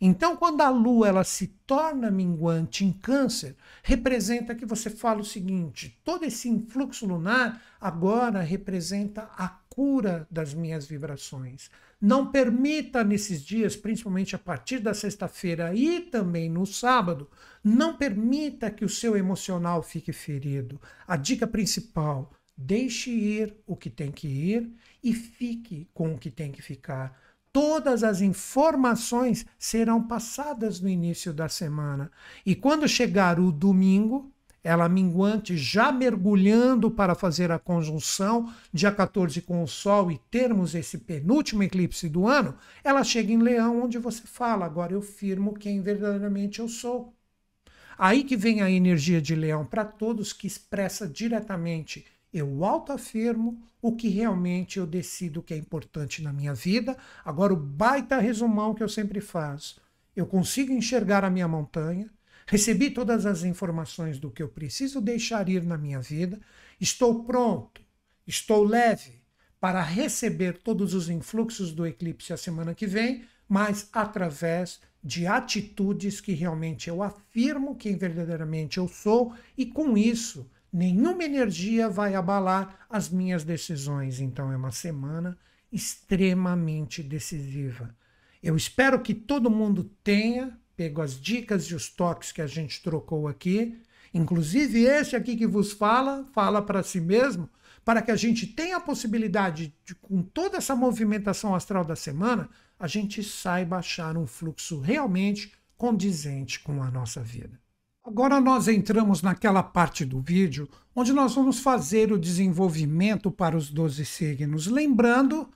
Então, quando a lua ela se torna minguante em câncer, representa que você fala o seguinte: todo esse influxo lunar agora representa a cura das minhas vibrações. Não permita nesses dias, principalmente a partir da sexta-feira e também no sábado, não permita que o seu emocional fique ferido. A dica principal: deixe ir o que tem que ir e fique com o que tem que ficar todas as informações serão passadas no início da semana. E quando chegar o domingo, ela minguante já mergulhando para fazer a conjunção, dia 14 com o Sol e termos esse penúltimo eclipse do ano, ela chega em Leão, onde você fala: agora eu firmo quem verdadeiramente eu sou. Aí que vem a energia de Leão para todos que expressa diretamente eu autoafirmo o que realmente eu decido que é importante na minha vida. Agora, o baita resumão que eu sempre faço. Eu consigo enxergar a minha montanha, recebi todas as informações do que eu preciso deixar ir na minha vida, estou pronto, estou leve para receber todos os influxos do eclipse a semana que vem, mas através de atitudes que realmente eu afirmo quem verdadeiramente eu sou e com isso nenhuma energia vai abalar as minhas decisões. Então é uma semana extremamente decisiva. Eu espero que todo mundo tenha pego as dicas e os toques que a gente trocou aqui, inclusive esse aqui que vos fala, fala para si mesmo, para que a gente tenha a possibilidade de, com toda essa movimentação astral da semana, a gente saiba achar um fluxo realmente condizente com a nossa vida. Agora nós entramos naquela parte do vídeo onde nós vamos fazer o desenvolvimento para os 12 signos. Lembrando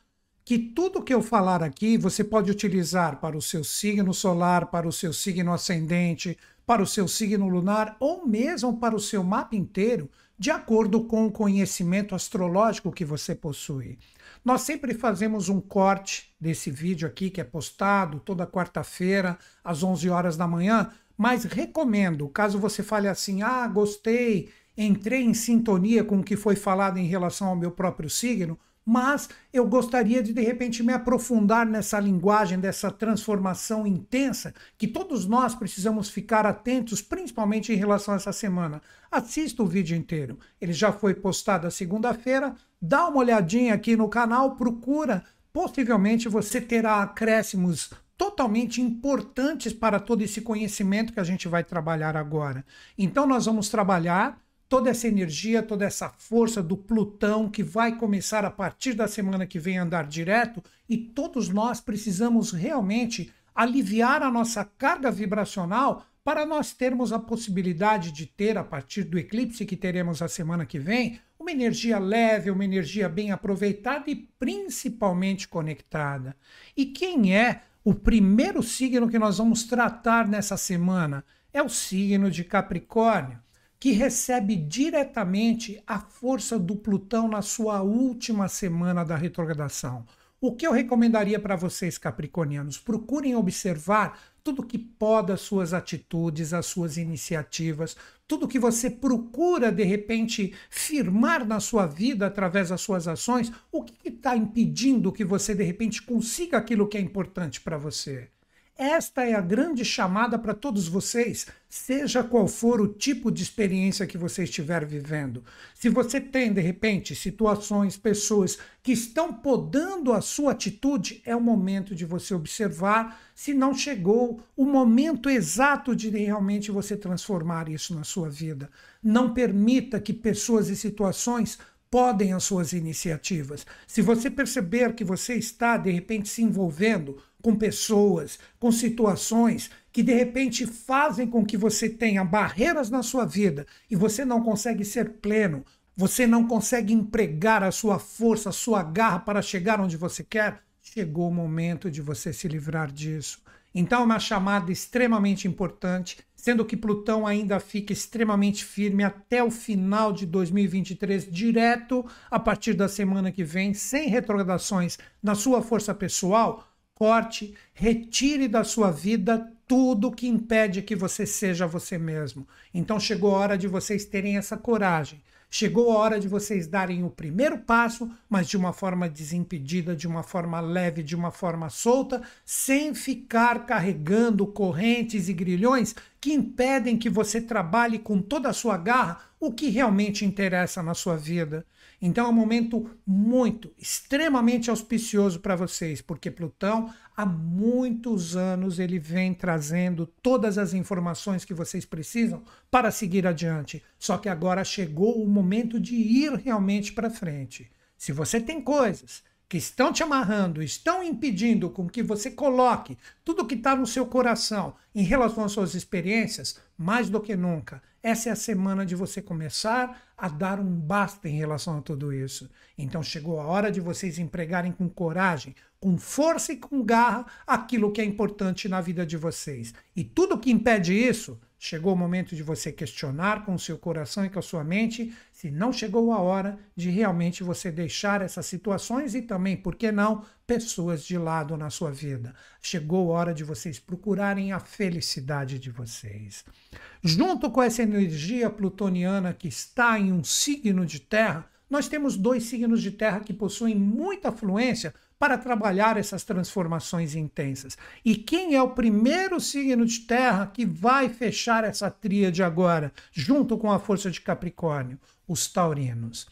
que tudo que eu falar aqui você pode utilizar para o seu signo solar, para o seu signo ascendente, para o seu signo lunar ou mesmo para o seu mapa inteiro, de acordo com o conhecimento astrológico que você possui. Nós sempre fazemos um corte desse vídeo aqui que é postado toda quarta-feira às 11 horas da manhã mas recomendo, caso você fale assim: ah, gostei, entrei em sintonia com o que foi falado em relação ao meu próprio signo, mas eu gostaria de de repente me aprofundar nessa linguagem dessa transformação intensa que todos nós precisamos ficar atentos, principalmente em relação a essa semana. Assista o vídeo inteiro. Ele já foi postado a segunda-feira. Dá uma olhadinha aqui no canal, procura. Possivelmente você terá acréscimos totalmente importantes para todo esse conhecimento que a gente vai trabalhar agora. Então, nós vamos trabalhar toda essa energia, toda essa força do Plutão que vai começar a partir da semana que vem a andar direto e todos nós precisamos realmente aliviar a nossa carga vibracional para nós termos a possibilidade de ter, a partir do eclipse que teremos a semana que vem, uma energia leve, uma energia bem aproveitada e principalmente conectada. E quem é o primeiro signo que nós vamos tratar nessa semana é o signo de Capricórnio, que recebe diretamente a força do Plutão na sua última semana da retrogradação. O que eu recomendaria para vocês, capricornianos? Procurem observar tudo que poda as suas atitudes, as suas iniciativas, tudo que você procura de repente firmar na sua vida através das suas ações, o que está impedindo que você de repente consiga aquilo que é importante para você? Esta é a grande chamada para todos vocês, seja qual for o tipo de experiência que você estiver vivendo. Se você tem, de repente, situações, pessoas que estão podando a sua atitude, é o momento de você observar se não chegou o momento exato de realmente você transformar isso na sua vida. Não permita que pessoas e situações podem as suas iniciativas. Se você perceber que você está, de repente, se envolvendo com pessoas, com situações que de repente fazem com que você tenha barreiras na sua vida e você não consegue ser pleno, você não consegue empregar a sua força, a sua garra para chegar onde você quer, chegou o momento de você se livrar disso. Então, é uma chamada extremamente importante, sendo que Plutão ainda fica extremamente firme até o final de 2023, direto a partir da semana que vem, sem retrogradações na sua força pessoal corte, retire da sua vida tudo que impede que você seja você mesmo. Então chegou a hora de vocês terem essa coragem. Chegou a hora de vocês darem o primeiro passo, mas de uma forma desimpedida, de uma forma leve, de uma forma solta, sem ficar carregando correntes e grilhões que impedem que você trabalhe com toda a sua garra o que realmente interessa na sua vida. Então é um momento muito, extremamente auspicioso para vocês, porque Plutão há muitos anos ele vem trazendo todas as informações que vocês precisam para seguir adiante. Só que agora chegou o momento de ir realmente para frente. Se você tem coisas que estão te amarrando, estão impedindo com que você coloque tudo que está no seu coração em relação às suas experiências, mais do que nunca, essa é a semana de você começar a dar um basta em relação a tudo isso. Então chegou a hora de vocês empregarem com coragem, com força e com garra aquilo que é importante na vida de vocês. E tudo que impede isso Chegou o momento de você questionar com o seu coração e com a sua mente se não chegou a hora de realmente você deixar essas situações e também, por que não, pessoas de lado na sua vida. Chegou a hora de vocês procurarem a felicidade de vocês. Junto com essa energia plutoniana que está em um signo de terra, nós temos dois signos de terra que possuem muita fluência para trabalhar essas transformações intensas. E quem é o primeiro signo de terra que vai fechar essa tríade agora, junto com a força de Capricórnio? Os taurinos.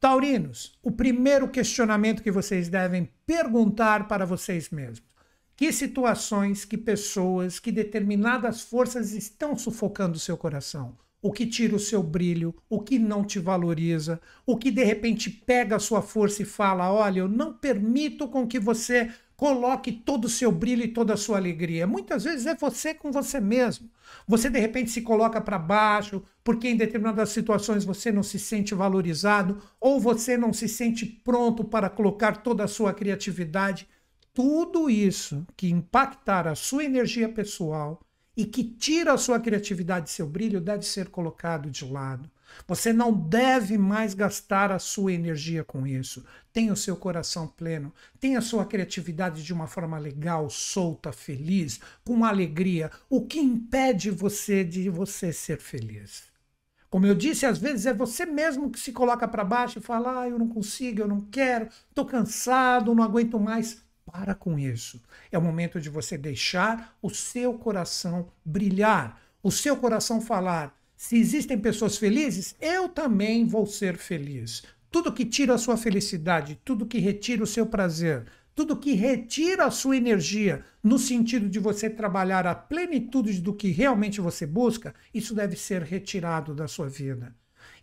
Taurinos, o primeiro questionamento que vocês devem perguntar para vocês mesmos. Que situações, que pessoas, que determinadas forças estão sufocando o seu coração? O que tira o seu brilho, o que não te valoriza, o que de repente pega a sua força e fala: olha, eu não permito com que você coloque todo o seu brilho e toda a sua alegria. Muitas vezes é você com você mesmo. Você de repente se coloca para baixo porque em determinadas situações você não se sente valorizado ou você não se sente pronto para colocar toda a sua criatividade. Tudo isso que impactar a sua energia pessoal, e que tira a sua criatividade e seu brilho deve ser colocado de lado. Você não deve mais gastar a sua energia com isso. Tenha o seu coração pleno, tenha a sua criatividade de uma forma legal, solta, feliz, com alegria. O que impede você de você ser feliz? Como eu disse, às vezes é você mesmo que se coloca para baixo e fala: ah, eu não consigo, eu não quero, estou cansado, não aguento mais. Para com isso. É o momento de você deixar o seu coração brilhar, o seu coração falar: se existem pessoas felizes, eu também vou ser feliz. Tudo que tira a sua felicidade, tudo que retira o seu prazer, tudo que retira a sua energia, no sentido de você trabalhar a plenitude do que realmente você busca, isso deve ser retirado da sua vida.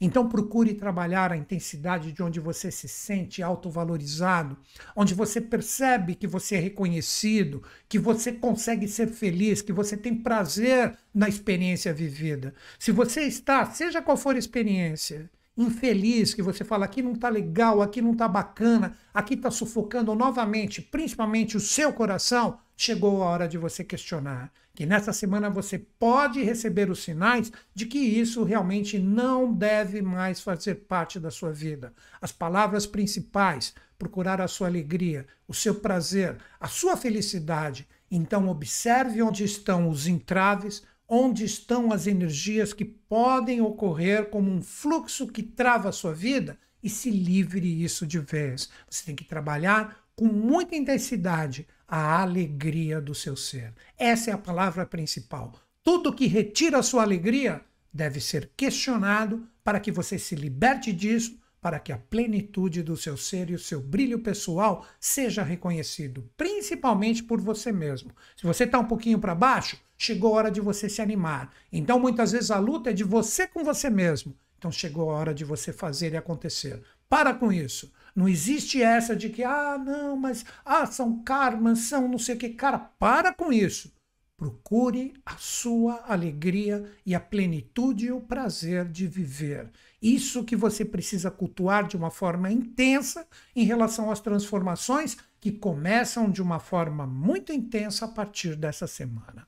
Então procure trabalhar a intensidade de onde você se sente autovalorizado, onde você percebe que você é reconhecido, que você consegue ser feliz, que você tem prazer na experiência vivida. Se você está, seja qual for a experiência, infeliz, que você fala aqui não está legal, aqui não está bacana, aqui está sufocando novamente, principalmente o seu coração, chegou a hora de você questionar que nessa semana você pode receber os sinais de que isso realmente não deve mais fazer parte da sua vida. As palavras principais, procurar a sua alegria, o seu prazer, a sua felicidade. Então, observe onde estão os entraves, onde estão as energias que podem ocorrer como um fluxo que trava a sua vida e se livre isso de vez. Você tem que trabalhar com muita intensidade a alegria do seu ser. Essa é a palavra principal. Tudo que retira a sua alegria deve ser questionado para que você se liberte disso, para que a plenitude do seu ser e o seu brilho pessoal seja reconhecido, principalmente por você mesmo. Se você está um pouquinho para baixo, chegou a hora de você se animar. Então, muitas vezes a luta é de você com você mesmo. Então, chegou a hora de você fazer e acontecer. Para com isso. Não existe essa de que, ah, não, mas ah, são karmas, são não sei o que. Cara, para com isso. Procure a sua alegria e a plenitude e o prazer de viver. Isso que você precisa cultuar de uma forma intensa em relação às transformações que começam de uma forma muito intensa a partir dessa semana.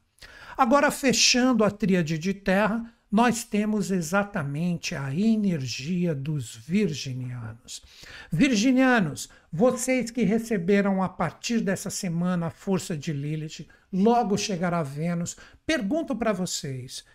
Agora, fechando a tríade de terra, nós temos exatamente a energia dos virginianos. Virginianos, vocês que receberam a partir dessa semana a força de Lilith, logo chegará Vênus, pergunto para vocês: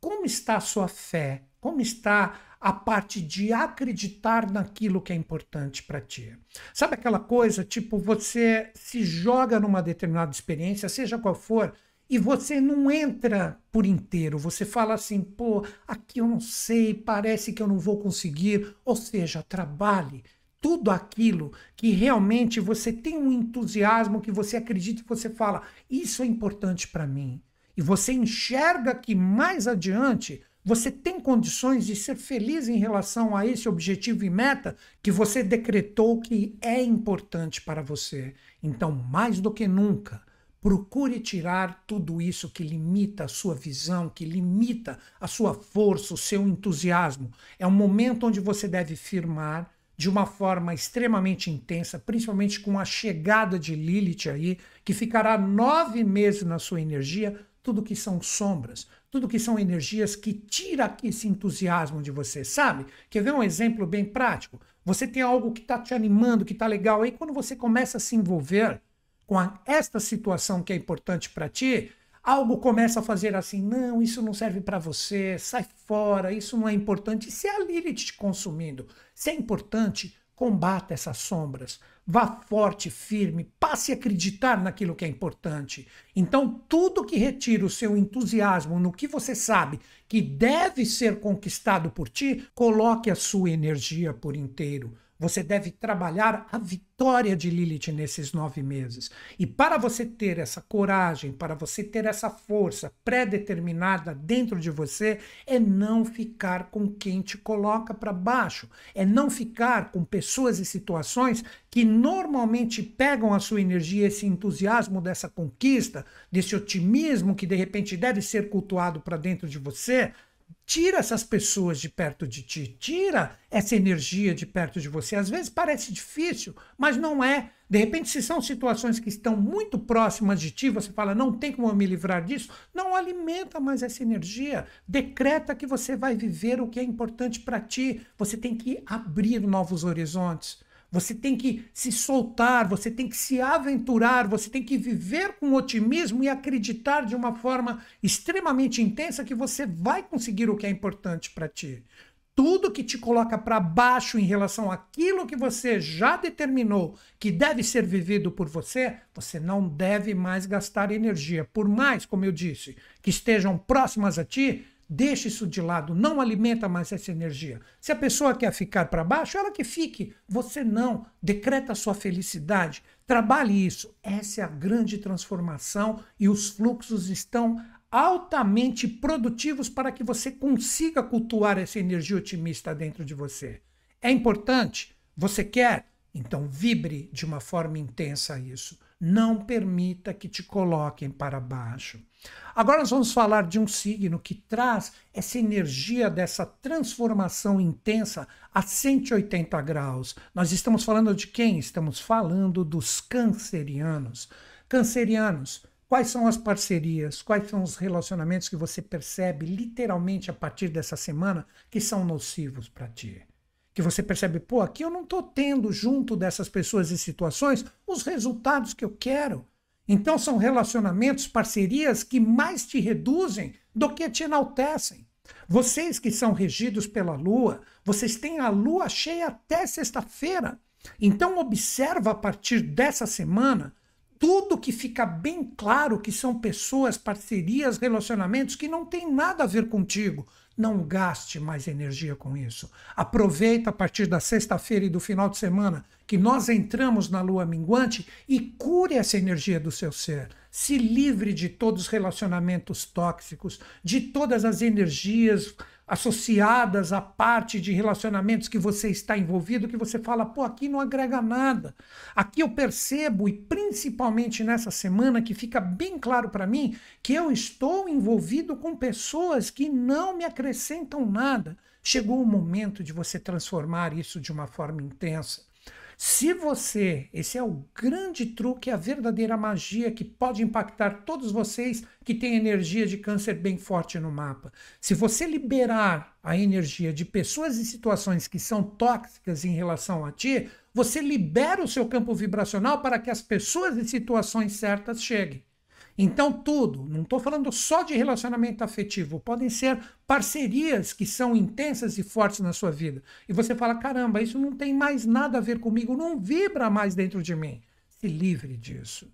como está a sua fé? Como está a parte de acreditar naquilo que é importante para ti. Sabe aquela coisa, tipo, você se joga numa determinada experiência, seja qual for, e você não entra por inteiro. Você fala assim, pô, aqui eu não sei, parece que eu não vou conseguir. Ou seja, trabalhe tudo aquilo que realmente você tem um entusiasmo, que você acredita e você fala, isso é importante para mim. E você enxerga que mais adiante você tem condições de ser feliz em relação a esse objetivo e meta que você decretou que é importante para você. Então, mais do que nunca, procure tirar tudo isso que limita a sua visão, que limita a sua força, o seu entusiasmo. É um momento onde você deve firmar de uma forma extremamente intensa, principalmente com a chegada de Lilith aí, que ficará nove meses na sua energia, tudo que são sombras, tudo que são energias que tira esse entusiasmo de você, sabe? Quer ver um exemplo bem prático? Você tem algo que está te animando, que está legal, aí quando você começa a se envolver com a, esta situação que é importante para ti, algo começa a fazer assim, não, isso não serve para você, sai fora, isso não é importante. E se é a Lilith te consumindo, se é importante, combata essas sombras. Vá forte, firme, passe a acreditar naquilo que é importante. Então, tudo que retira o seu entusiasmo no que você sabe que deve ser conquistado por ti, coloque a sua energia por inteiro. Você deve trabalhar a vitória de Lilith nesses nove meses. E para você ter essa coragem, para você ter essa força pré-determinada dentro de você, é não ficar com quem te coloca para baixo. É não ficar com pessoas e situações que normalmente pegam a sua energia, esse entusiasmo dessa conquista, desse otimismo que de repente deve ser cultuado para dentro de você Tira essas pessoas de perto de ti, tira essa energia de perto de você. Às vezes parece difícil, mas não é. De repente, se são situações que estão muito próximas de ti, você fala, não tem como eu me livrar disso, não alimenta mais essa energia. Decreta que você vai viver o que é importante para ti. Você tem que abrir novos horizontes. Você tem que se soltar, você tem que se aventurar, você tem que viver com otimismo e acreditar de uma forma extremamente intensa que você vai conseguir o que é importante para ti. Tudo que te coloca para baixo em relação àquilo que você já determinou que deve ser vivido por você, você não deve mais gastar energia. Por mais, como eu disse, que estejam próximas a ti, Deixe isso de lado, não alimenta mais essa energia. Se a pessoa quer ficar para baixo, ela que fique. Você não. Decreta a sua felicidade. Trabalhe isso. Essa é a grande transformação e os fluxos estão altamente produtivos para que você consiga cultuar essa energia otimista dentro de você. É importante? Você quer? Então vibre de uma forma intensa isso. Não permita que te coloquem para baixo. Agora nós vamos falar de um signo que traz essa energia dessa transformação intensa a 180 graus. Nós estamos falando de quem? Estamos falando dos cancerianos. Cancerianos, quais são as parcerias, quais são os relacionamentos que você percebe literalmente a partir dessa semana que são nocivos para ti? que você percebe, pô, aqui eu não estou tendo junto dessas pessoas e situações os resultados que eu quero. Então são relacionamentos, parcerias que mais te reduzem do que te enaltecem. Vocês que são regidos pela lua, vocês têm a lua cheia até sexta-feira. Então observa a partir dessa semana tudo que fica bem claro que são pessoas, parcerias, relacionamentos que não têm nada a ver contigo, não gaste mais energia com isso. Aproveita a partir da sexta-feira e do final de semana que nós entramos na lua minguante e cure essa energia do seu ser. Se livre de todos os relacionamentos tóxicos, de todas as energias associadas à parte de relacionamentos que você está envolvido, que você fala, pô, aqui não agrega nada. Aqui eu percebo, e principalmente nessa semana, que fica bem claro para mim que eu estou envolvido com pessoas que não me acrescentam nada. Chegou o momento de você transformar isso de uma forma intensa. Se você, esse é o grande truque, a verdadeira magia que pode impactar todos vocês que têm energia de câncer bem forte no mapa. Se você liberar a energia de pessoas e situações que são tóxicas em relação a ti, você libera o seu campo vibracional para que as pessoas e situações certas cheguem. Então, tudo, não estou falando só de relacionamento afetivo, podem ser parcerias que são intensas e fortes na sua vida. E você fala: caramba, isso não tem mais nada a ver comigo, não vibra mais dentro de mim. Se livre disso.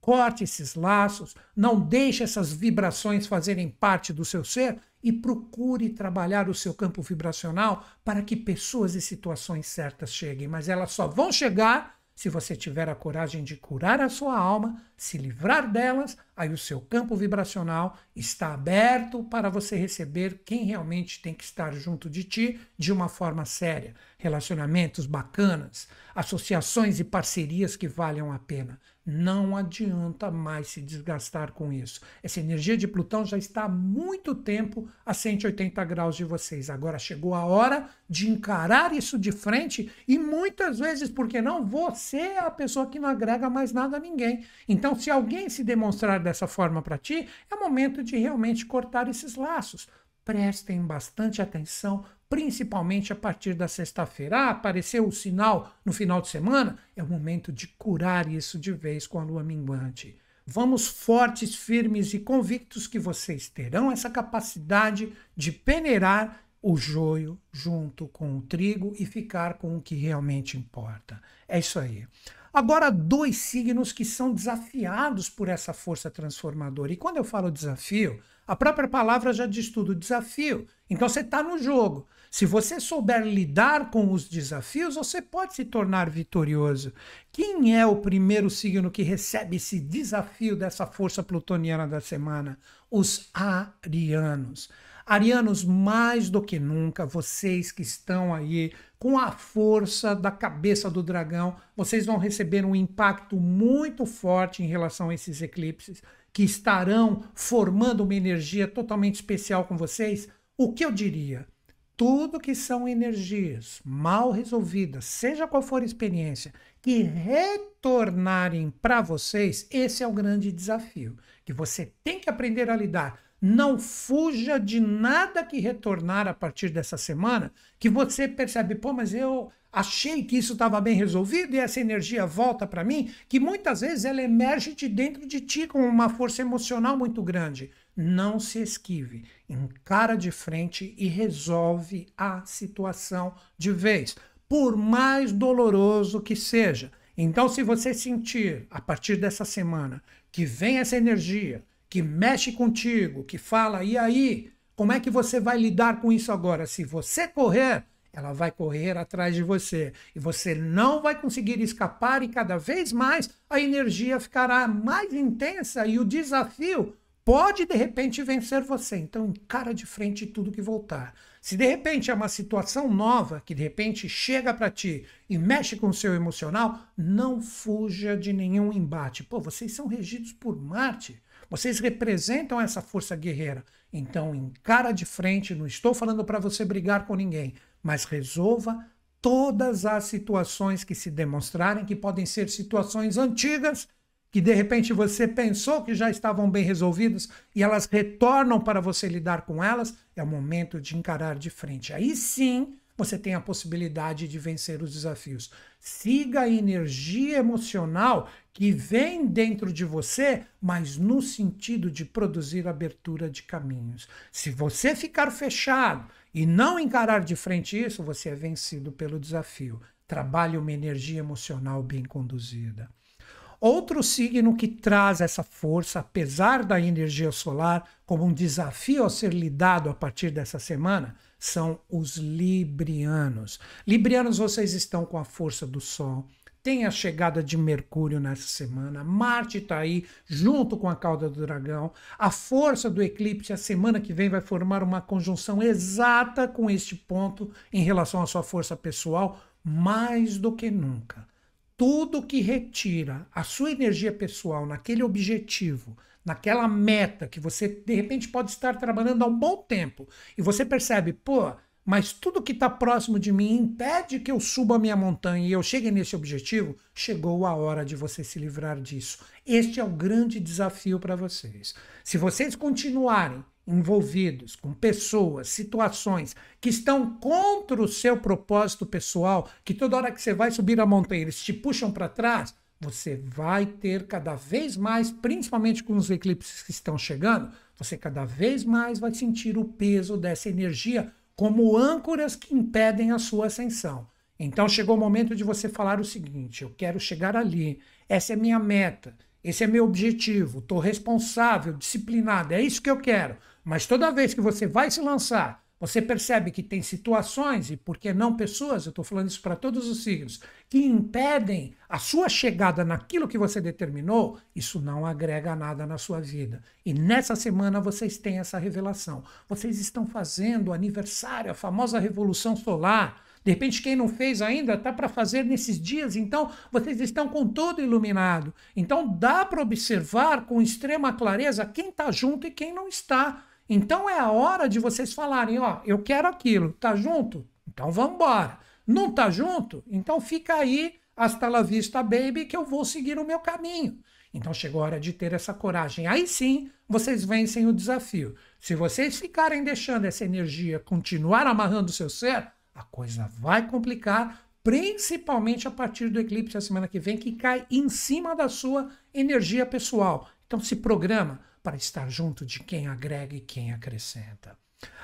Corte esses laços, não deixe essas vibrações fazerem parte do seu ser e procure trabalhar o seu campo vibracional para que pessoas e situações certas cheguem. Mas elas só vão chegar se você tiver a coragem de curar a sua alma, se livrar delas, aí o seu campo vibracional está aberto para você receber quem realmente tem que estar junto de ti de uma forma séria. Relacionamentos bacanas, associações e parcerias que valham a pena. Não adianta mais se desgastar com isso. Essa energia de Plutão já está há muito tempo a 180 graus de vocês. Agora chegou a hora de encarar isso de frente e muitas vezes, porque não, você é a pessoa que não agrega mais nada a ninguém. Então, se alguém se demonstrar dessa forma para ti, é momento de realmente cortar esses laços. Prestem bastante atenção principalmente a partir da sexta-feira. Ah, apareceu o sinal no final de semana? É o momento de curar isso de vez com a lua minguante. Vamos fortes, firmes e convictos que vocês terão essa capacidade de peneirar o joio junto com o trigo e ficar com o que realmente importa. É isso aí. Agora, dois signos que são desafiados por essa força transformadora. E quando eu falo desafio, a própria palavra já diz tudo: desafio. Então você está no jogo. Se você souber lidar com os desafios, você pode se tornar vitorioso. Quem é o primeiro signo que recebe esse desafio dessa força plutoniana da semana? Os arianos. Arianos, mais do que nunca, vocês que estão aí com a força da cabeça do dragão, vocês vão receber um impacto muito forte em relação a esses eclipses que estarão formando uma energia totalmente especial com vocês. O que eu diria? Tudo que são energias mal resolvidas, seja qual for a experiência, que retornarem para vocês, esse é o grande desafio que você tem que aprender a lidar. Não fuja de nada que retornar a partir dessa semana, que você percebe, pô, mas eu achei que isso estava bem resolvido e essa energia volta para mim, que muitas vezes ela emerge de dentro de ti com uma força emocional muito grande. Não se esquive, encara de frente e resolve a situação de vez, por mais doloroso que seja. Então, se você sentir a partir dessa semana que vem essa energia, que mexe contigo, que fala, e aí? Como é que você vai lidar com isso agora? Se você correr, ela vai correr atrás de você e você não vai conseguir escapar, e cada vez mais a energia ficará mais intensa e o desafio pode de repente vencer você. Então encara de frente tudo que voltar. Se de repente é uma situação nova que de repente chega para ti e mexe com o seu emocional, não fuja de nenhum embate. Pô, vocês são regidos por Marte. Vocês representam essa força guerreira. Então encara de frente, não estou falando para você brigar com ninguém mas resolva todas as situações que se demonstrarem, que podem ser situações antigas, que de repente você pensou que já estavam bem resolvidas e elas retornam para você lidar com elas, é o momento de encarar de frente. Aí sim você tem a possibilidade de vencer os desafios. Siga a energia emocional que vem dentro de você, mas no sentido de produzir abertura de caminhos. Se você ficar fechado e não encarar de frente isso, você é vencido pelo desafio. Trabalhe uma energia emocional bem conduzida. Outro signo que traz essa força, apesar da energia solar, como um desafio a ser lidado a partir dessa semana, são os librianos. Librianos, vocês estão com a força do Sol. Tem a chegada de Mercúrio nessa semana. Marte está aí, junto com a cauda do dragão. A força do eclipse, a semana que vem, vai formar uma conjunção exata com este ponto em relação à sua força pessoal, mais do que nunca. Tudo que retira a sua energia pessoal naquele objetivo, naquela meta que você de repente pode estar trabalhando há um bom tempo e você percebe, pô, mas tudo que está próximo de mim impede que eu suba a minha montanha e eu chegue nesse objetivo, chegou a hora de você se livrar disso. Este é o grande desafio para vocês. Se vocês continuarem envolvidos com pessoas, situações que estão contra o seu propósito pessoal, que toda hora que você vai subir a montanha eles te puxam para trás, você vai ter cada vez mais, principalmente com os eclipses que estão chegando, você cada vez mais vai sentir o peso dessa energia como âncoras que impedem a sua ascensão. Então chegou o momento de você falar o seguinte: eu quero chegar ali, essa é minha meta, esse é meu objetivo, estou responsável, disciplinado, é isso que eu quero. Mas toda vez que você vai se lançar, você percebe que tem situações, e por que não pessoas, eu estou falando isso para todos os signos, que impedem a sua chegada naquilo que você determinou, isso não agrega nada na sua vida. E nessa semana vocês têm essa revelação. Vocês estão fazendo o aniversário, a famosa Revolução Solar. De repente, quem não fez ainda está para fazer nesses dias, então vocês estão com todo iluminado. Então dá para observar com extrema clareza quem está junto e quem não está. Então é a hora de vocês falarem, ó, eu quero aquilo, tá junto? Então vamos embora. Não tá junto? Então fica aí, hasta la vista, baby, que eu vou seguir o meu caminho. Então chegou a hora de ter essa coragem. Aí sim, vocês vencem o desafio. Se vocês ficarem deixando essa energia continuar amarrando o seu ser, a coisa vai complicar, principalmente a partir do eclipse da semana que vem, que cai em cima da sua energia pessoal. Então se programa para estar junto de quem agrega e quem acrescenta.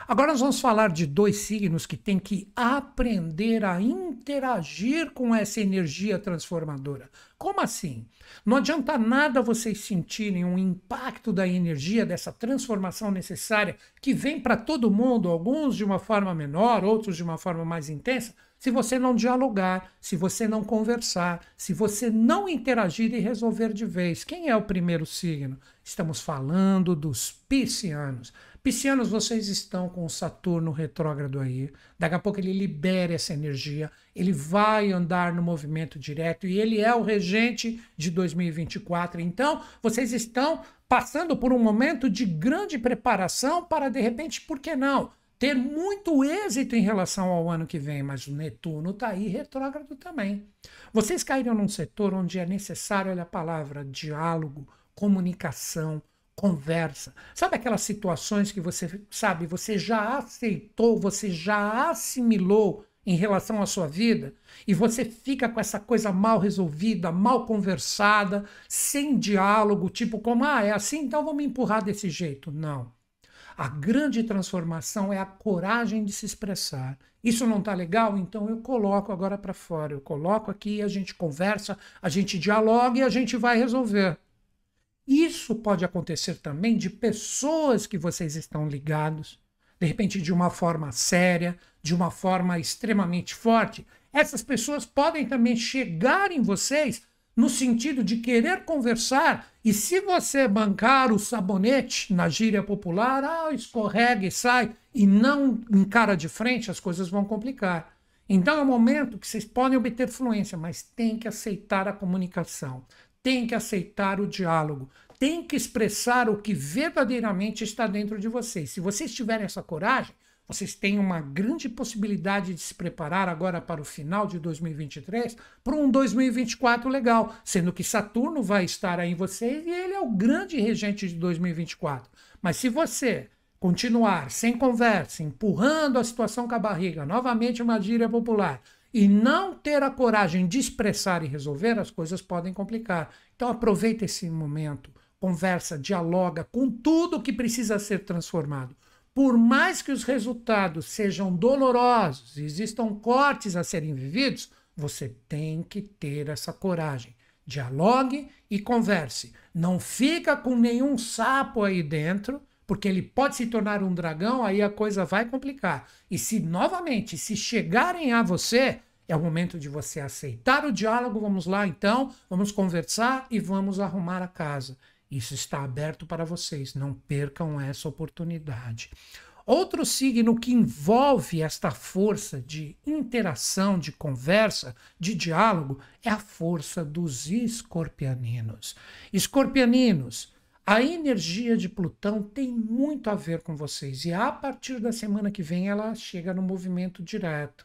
Agora nós vamos falar de dois signos que têm que aprender a interagir com essa energia transformadora. Como assim? Não adianta nada vocês sentirem um impacto da energia, dessa transformação necessária que vem para todo mundo, alguns de uma forma menor, outros de uma forma mais intensa, se você não dialogar, se você não conversar, se você não interagir e resolver de vez. Quem é o primeiro signo? Estamos falando dos piscianos. Piscianos, vocês estão com o Saturno retrógrado aí. Daqui a pouco ele libera essa energia, ele vai andar no movimento direto e ele é o regente de 2024. Então, vocês estão passando por um momento de grande preparação para, de repente, por que não? Ter muito êxito em relação ao ano que vem, mas o Netuno está aí retrógrado também. Vocês caíram num setor onde é necessário, olha a palavra, diálogo, comunicação, conversa. Sabe aquelas situações que você sabe, você já aceitou, você já assimilou em relação à sua vida e você fica com essa coisa mal resolvida, mal conversada, sem diálogo, tipo como ah, é assim, então vamos empurrar desse jeito. Não. A grande transformação é a coragem de se expressar. Isso não está legal? Então eu coloco agora para fora. Eu coloco aqui, a gente conversa, a gente dialoga e a gente vai resolver. Isso pode acontecer também de pessoas que vocês estão ligados, de repente de uma forma séria, de uma forma extremamente forte. Essas pessoas podem também chegar em vocês no sentido de querer conversar, e se você bancar o sabonete na gíria popular, ah, escorrega e sai, e não encara de frente, as coisas vão complicar. Então é um momento que vocês podem obter fluência, mas tem que aceitar a comunicação tem que aceitar o diálogo, tem que expressar o que verdadeiramente está dentro de vocês. Se vocês tiverem essa coragem, vocês têm uma grande possibilidade de se preparar agora para o final de 2023 para um 2024 legal, sendo que Saturno vai estar aí em vocês e ele é o grande regente de 2024. Mas se você continuar sem conversa, empurrando a situação com a barriga, novamente uma gíria popular, e não ter a coragem de expressar e resolver, as coisas podem complicar. Então aproveita esse momento, conversa, dialoga com tudo que precisa ser transformado. Por mais que os resultados sejam dolorosos, existam cortes a serem vividos, você tem que ter essa coragem. Dialogue e converse. Não fica com nenhum sapo aí dentro, porque ele pode se tornar um dragão, aí a coisa vai complicar. E se novamente, se chegarem a você, é o momento de você aceitar o diálogo. Vamos lá, então, vamos conversar e vamos arrumar a casa. Isso está aberto para vocês, não percam essa oportunidade. Outro signo que envolve esta força de interação, de conversa, de diálogo, é a força dos escorpianinos. Escorpianinos, A energia de Plutão tem muito a ver com vocês e a partir da semana que vem ela chega no movimento direto.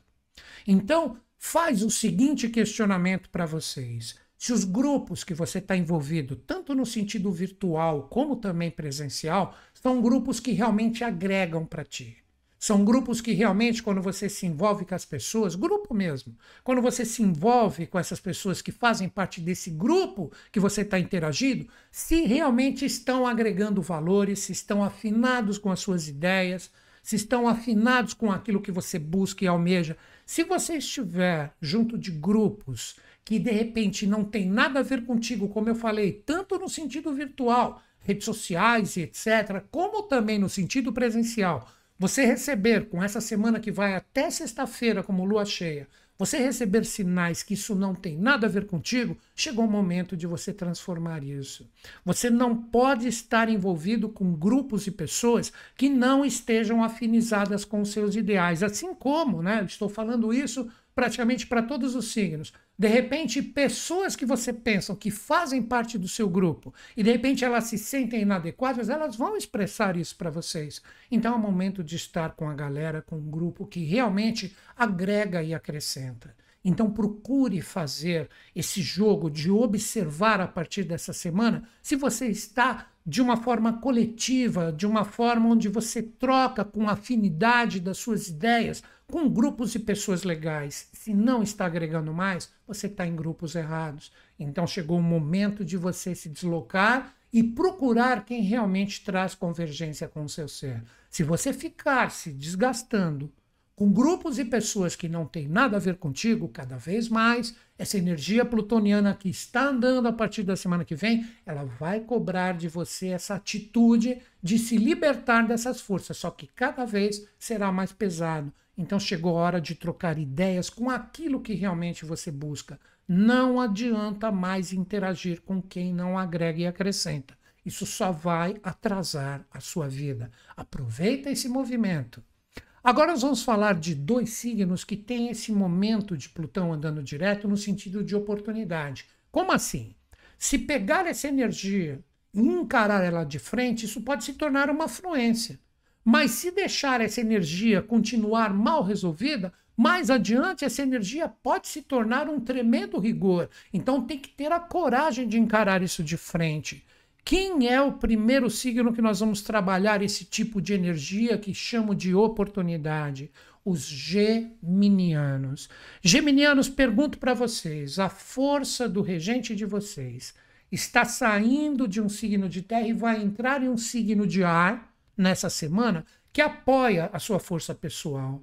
Então, faz o seguinte questionamento para vocês. Se os grupos que você está envolvido, tanto no sentido virtual como também presencial, são grupos que realmente agregam para ti. São grupos que realmente, quando você se envolve com as pessoas, grupo mesmo, quando você se envolve com essas pessoas que fazem parte desse grupo que você está interagindo, se realmente estão agregando valores, se estão afinados com as suas ideias, se estão afinados com aquilo que você busca e almeja. Se você estiver junto de grupos que de repente não tem nada a ver contigo, como eu falei, tanto no sentido virtual, redes sociais e etc., como também no sentido presencial, você receber com essa semana que vai até sexta-feira como lua cheia, você receber sinais que isso não tem nada a ver contigo, chegou o momento de você transformar isso. Você não pode estar envolvido com grupos e pessoas que não estejam afinizadas com seus ideais, assim como, né, estou falando isso praticamente para todos os signos. De repente, pessoas que você pensa que fazem parte do seu grupo e de repente elas se sentem inadequadas, elas vão expressar isso para vocês. Então é o momento de estar com a galera, com um grupo que realmente agrega e acrescenta. Então procure fazer esse jogo de observar a partir dessa semana se você está de uma forma coletiva, de uma forma onde você troca com afinidade das suas ideias, com grupos de pessoas legais. Se não está agregando mais, você está em grupos errados. Então chegou o momento de você se deslocar e procurar quem realmente traz convergência com o seu ser. Se você ficar se desgastando com grupos e pessoas que não têm nada a ver contigo, cada vez mais, essa energia plutoniana que está andando a partir da semana que vem, ela vai cobrar de você essa atitude de se libertar dessas forças, só que cada vez será mais pesado. Então chegou a hora de trocar ideias com aquilo que realmente você busca. Não adianta mais interagir com quem não agrega e acrescenta. Isso só vai atrasar a sua vida. Aproveita esse movimento Agora nós vamos falar de dois signos que têm esse momento de Plutão andando direto no sentido de oportunidade. Como assim? Se pegar essa energia e encarar ela de frente, isso pode se tornar uma fluência. Mas se deixar essa energia continuar mal resolvida, mais adiante essa energia pode se tornar um tremendo rigor. Então tem que ter a coragem de encarar isso de frente. Quem é o primeiro signo que nós vamos trabalhar esse tipo de energia que chamo de oportunidade? Os geminianos. Geminianos, pergunto para vocês: a força do regente de vocês está saindo de um signo de terra e vai entrar em um signo de ar nessa semana que apoia a sua força pessoal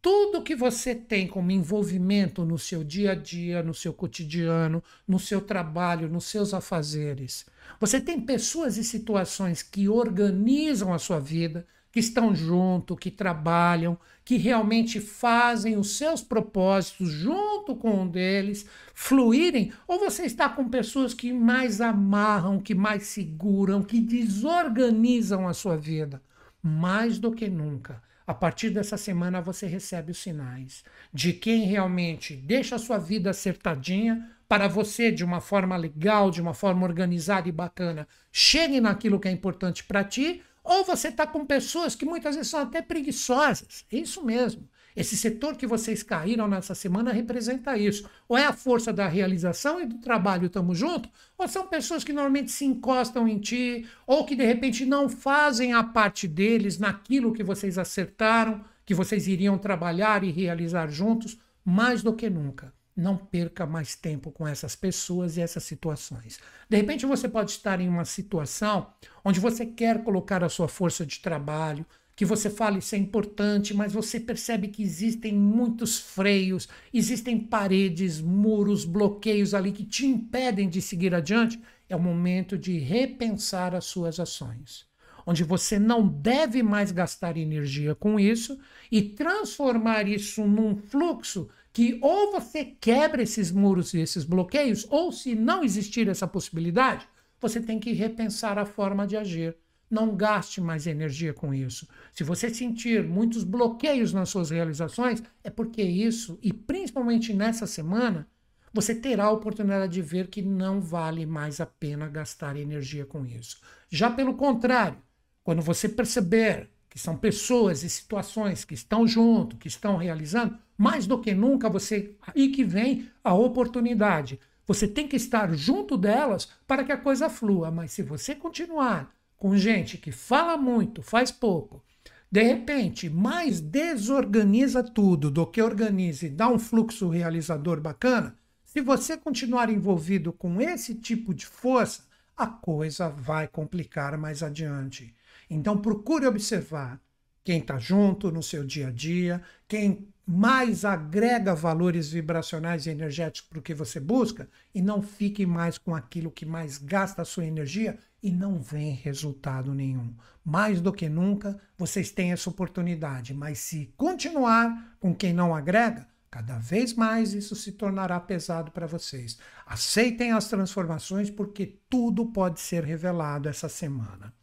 tudo que você tem como envolvimento no seu dia a dia, no seu cotidiano, no seu trabalho, nos seus afazeres. Você tem pessoas e situações que organizam a sua vida, que estão junto, que trabalham, que realmente fazem os seus propósitos junto com um deles fluírem, ou você está com pessoas que mais amarram, que mais seguram, que desorganizam a sua vida, mais do que nunca. A partir dessa semana você recebe os sinais de quem realmente deixa a sua vida acertadinha para você de uma forma legal, de uma forma organizada e bacana, chegue naquilo que é importante para ti, ou você está com pessoas que muitas vezes são até preguiçosas. É isso mesmo. Esse setor que vocês caíram nessa semana representa isso. Ou é a força da realização e do trabalho, estamos juntos, ou são pessoas que normalmente se encostam em ti, ou que de repente não fazem a parte deles naquilo que vocês acertaram, que vocês iriam trabalhar e realizar juntos, mais do que nunca. Não perca mais tempo com essas pessoas e essas situações. De repente você pode estar em uma situação onde você quer colocar a sua força de trabalho, que você fala isso é importante, mas você percebe que existem muitos freios, existem paredes, muros, bloqueios ali que te impedem de seguir adiante, é o momento de repensar as suas ações. Onde você não deve mais gastar energia com isso e transformar isso num fluxo que ou você quebra esses muros e esses bloqueios, ou se não existir essa possibilidade, você tem que repensar a forma de agir. Não gaste mais energia com isso. Se você sentir muitos bloqueios nas suas realizações, é porque isso, e principalmente nessa semana, você terá a oportunidade de ver que não vale mais a pena gastar energia com isso. Já pelo contrário, quando você perceber que são pessoas e situações que estão junto, que estão realizando, mais do que nunca você aí que vem a oportunidade. Você tem que estar junto delas para que a coisa flua, mas se você continuar com gente que fala muito, faz pouco, de repente, mais desorganiza tudo do que organiza e dá um fluxo realizador bacana, se você continuar envolvido com esse tipo de força, a coisa vai complicar mais adiante. Então procure observar quem está junto no seu dia a dia, quem mais agrega valores vibracionais e energéticos para o que você busca, e não fique mais com aquilo que mais gasta a sua energia e não vem resultado nenhum. Mais do que nunca, vocês têm essa oportunidade, mas se continuar com quem não agrega, cada vez mais isso se tornará pesado para vocês. Aceitem as transformações porque tudo pode ser revelado essa semana.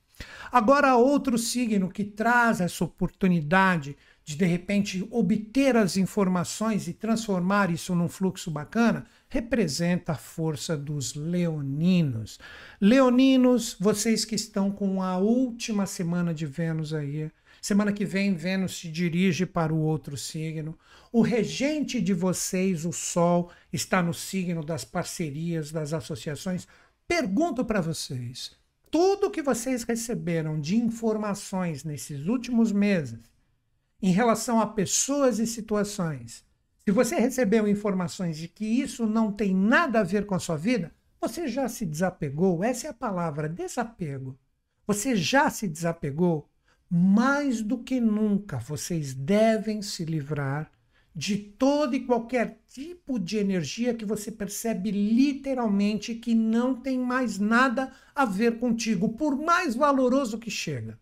Agora, outro signo que traz essa oportunidade de de repente obter as informações e transformar isso num fluxo bacana, representa a força dos leoninos. Leoninos, vocês que estão com a última semana de Vênus aí, semana que vem Vênus se dirige para o outro signo. O regente de vocês, o Sol, está no signo das parcerias, das associações. Pergunto para vocês, tudo que vocês receberam de informações nesses últimos meses em relação a pessoas e situações, se você recebeu informações de que isso não tem nada a ver com a sua vida, você já se desapegou. Essa é a palavra, desapego. Você já se desapegou? Mais do que nunca, vocês devem se livrar de todo e qualquer tipo de energia que você percebe literalmente que não tem mais nada a ver contigo, por mais valoroso que chega.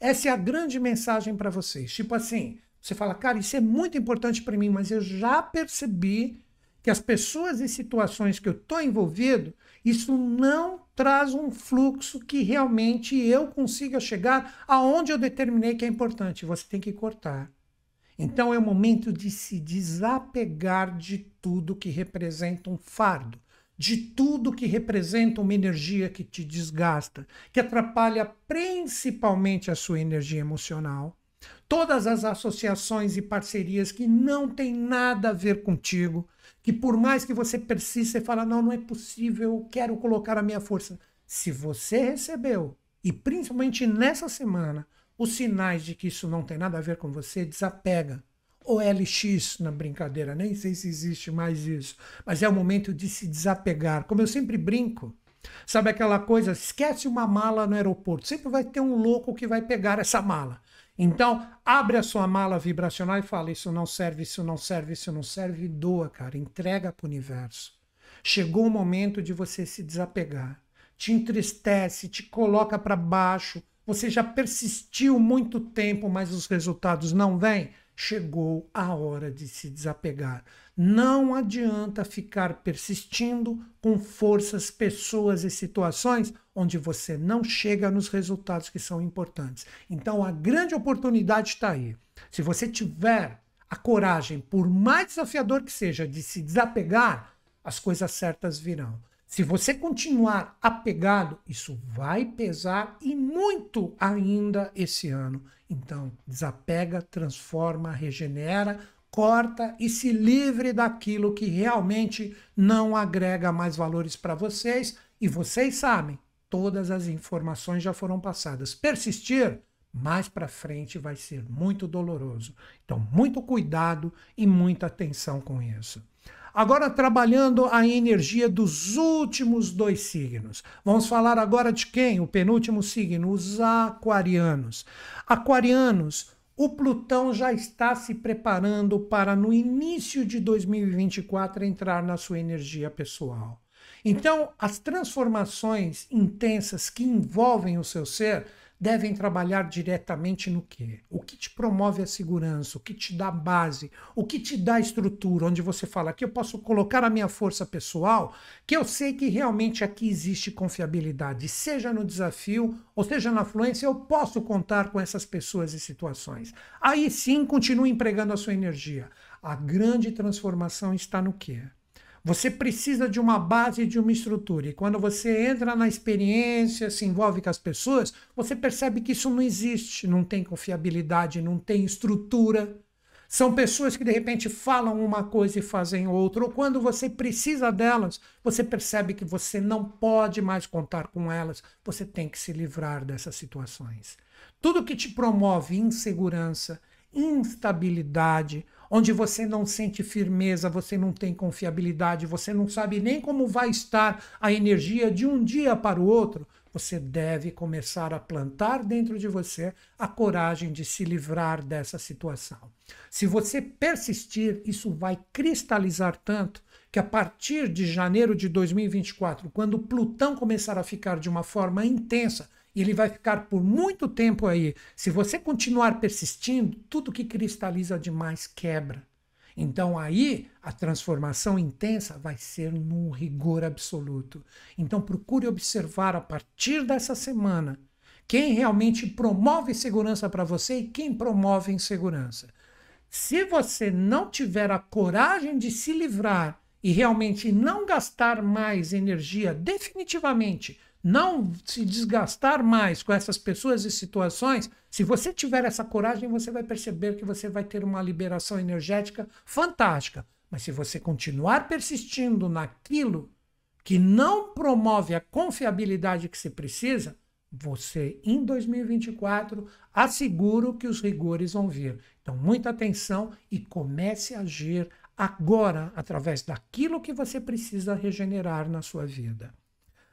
Essa é a grande mensagem para vocês. Tipo assim, você fala, cara, isso é muito importante para mim, mas eu já percebi que as pessoas e situações que eu estou envolvido, isso não traz um fluxo que realmente eu consiga chegar aonde eu determinei que é importante. Você tem que cortar. Então é o momento de se desapegar de tudo que representa um fardo, de tudo que representa uma energia que te desgasta, que atrapalha principalmente a sua energia emocional. Todas as associações e parcerias que não têm nada a ver contigo, que por mais que você persista e fala, não, não é possível, eu quero colocar a minha força. Se você recebeu, e principalmente nessa semana, os sinais de que isso não tem nada a ver com você, desapega. Ou LX na brincadeira, nem sei se existe mais isso, mas é o momento de se desapegar. Como eu sempre brinco, sabe aquela coisa, esquece uma mala no aeroporto, sempre vai ter um louco que vai pegar essa mala. Então, abre a sua mala vibracional e fala: Isso não serve, isso não serve, isso não serve, doa, cara, entrega para o universo. Chegou o momento de você se desapegar. Te entristece, te coloca para baixo, você já persistiu muito tempo, mas os resultados não vêm? Chegou a hora de se desapegar. Não adianta ficar persistindo com forças, pessoas e situações onde você não chega nos resultados que são importantes. Então a grande oportunidade está aí. Se você tiver a coragem, por mais desafiador que seja, de se desapegar, as coisas certas virão. Se você continuar apegado, isso vai pesar e muito ainda esse ano. Então, desapega, transforma, regenera, corta e se livre daquilo que realmente não agrega mais valores para vocês. E vocês sabem, todas as informações já foram passadas. Persistir mais para frente vai ser muito doloroso. Então, muito cuidado e muita atenção com isso. Agora, trabalhando a energia dos últimos dois signos. Vamos falar agora de quem? O penúltimo signo, os aquarianos. Aquarianos, o Plutão já está se preparando para, no início de 2024, entrar na sua energia pessoal. Então, as transformações intensas que envolvem o seu ser devem trabalhar diretamente no quê? O que te promove a segurança, o que te dá base, o que te dá estrutura, onde você fala que eu posso colocar a minha força pessoal, que eu sei que realmente aqui existe confiabilidade, seja no desafio ou seja na fluência, eu posso contar com essas pessoas e situações. Aí sim, continue empregando a sua energia. A grande transformação está no quê? Você precisa de uma base, de uma estrutura. E quando você entra na experiência, se envolve com as pessoas, você percebe que isso não existe, não tem confiabilidade, não tem estrutura. São pessoas que de repente falam uma coisa e fazem outra, ou quando você precisa delas, você percebe que você não pode mais contar com elas, você tem que se livrar dessas situações. Tudo que te promove insegurança, instabilidade, onde você não sente firmeza, você não tem confiabilidade, você não sabe nem como vai estar a energia de um dia para o outro, você deve começar a plantar dentro de você a coragem de se livrar dessa situação. Se você persistir, isso vai cristalizar tanto que a partir de janeiro de 2024, quando Plutão começar a ficar de uma forma intensa, e ele vai ficar por muito tempo aí. Se você continuar persistindo, tudo que cristaliza demais quebra. Então aí a transformação intensa vai ser num rigor absoluto. Então procure observar a partir dessa semana quem realmente promove segurança para você e quem promove insegurança. Se você não tiver a coragem de se livrar e realmente não gastar mais energia definitivamente não se desgastar mais com essas pessoas e situações, se você tiver essa coragem, você vai perceber que você vai ter uma liberação energética fantástica. Mas se você continuar persistindo naquilo que não promove a confiabilidade que se precisa, você em 2024 asseguro que os rigores vão vir. Então, muita atenção e comece a agir agora através daquilo que você precisa regenerar na sua vida.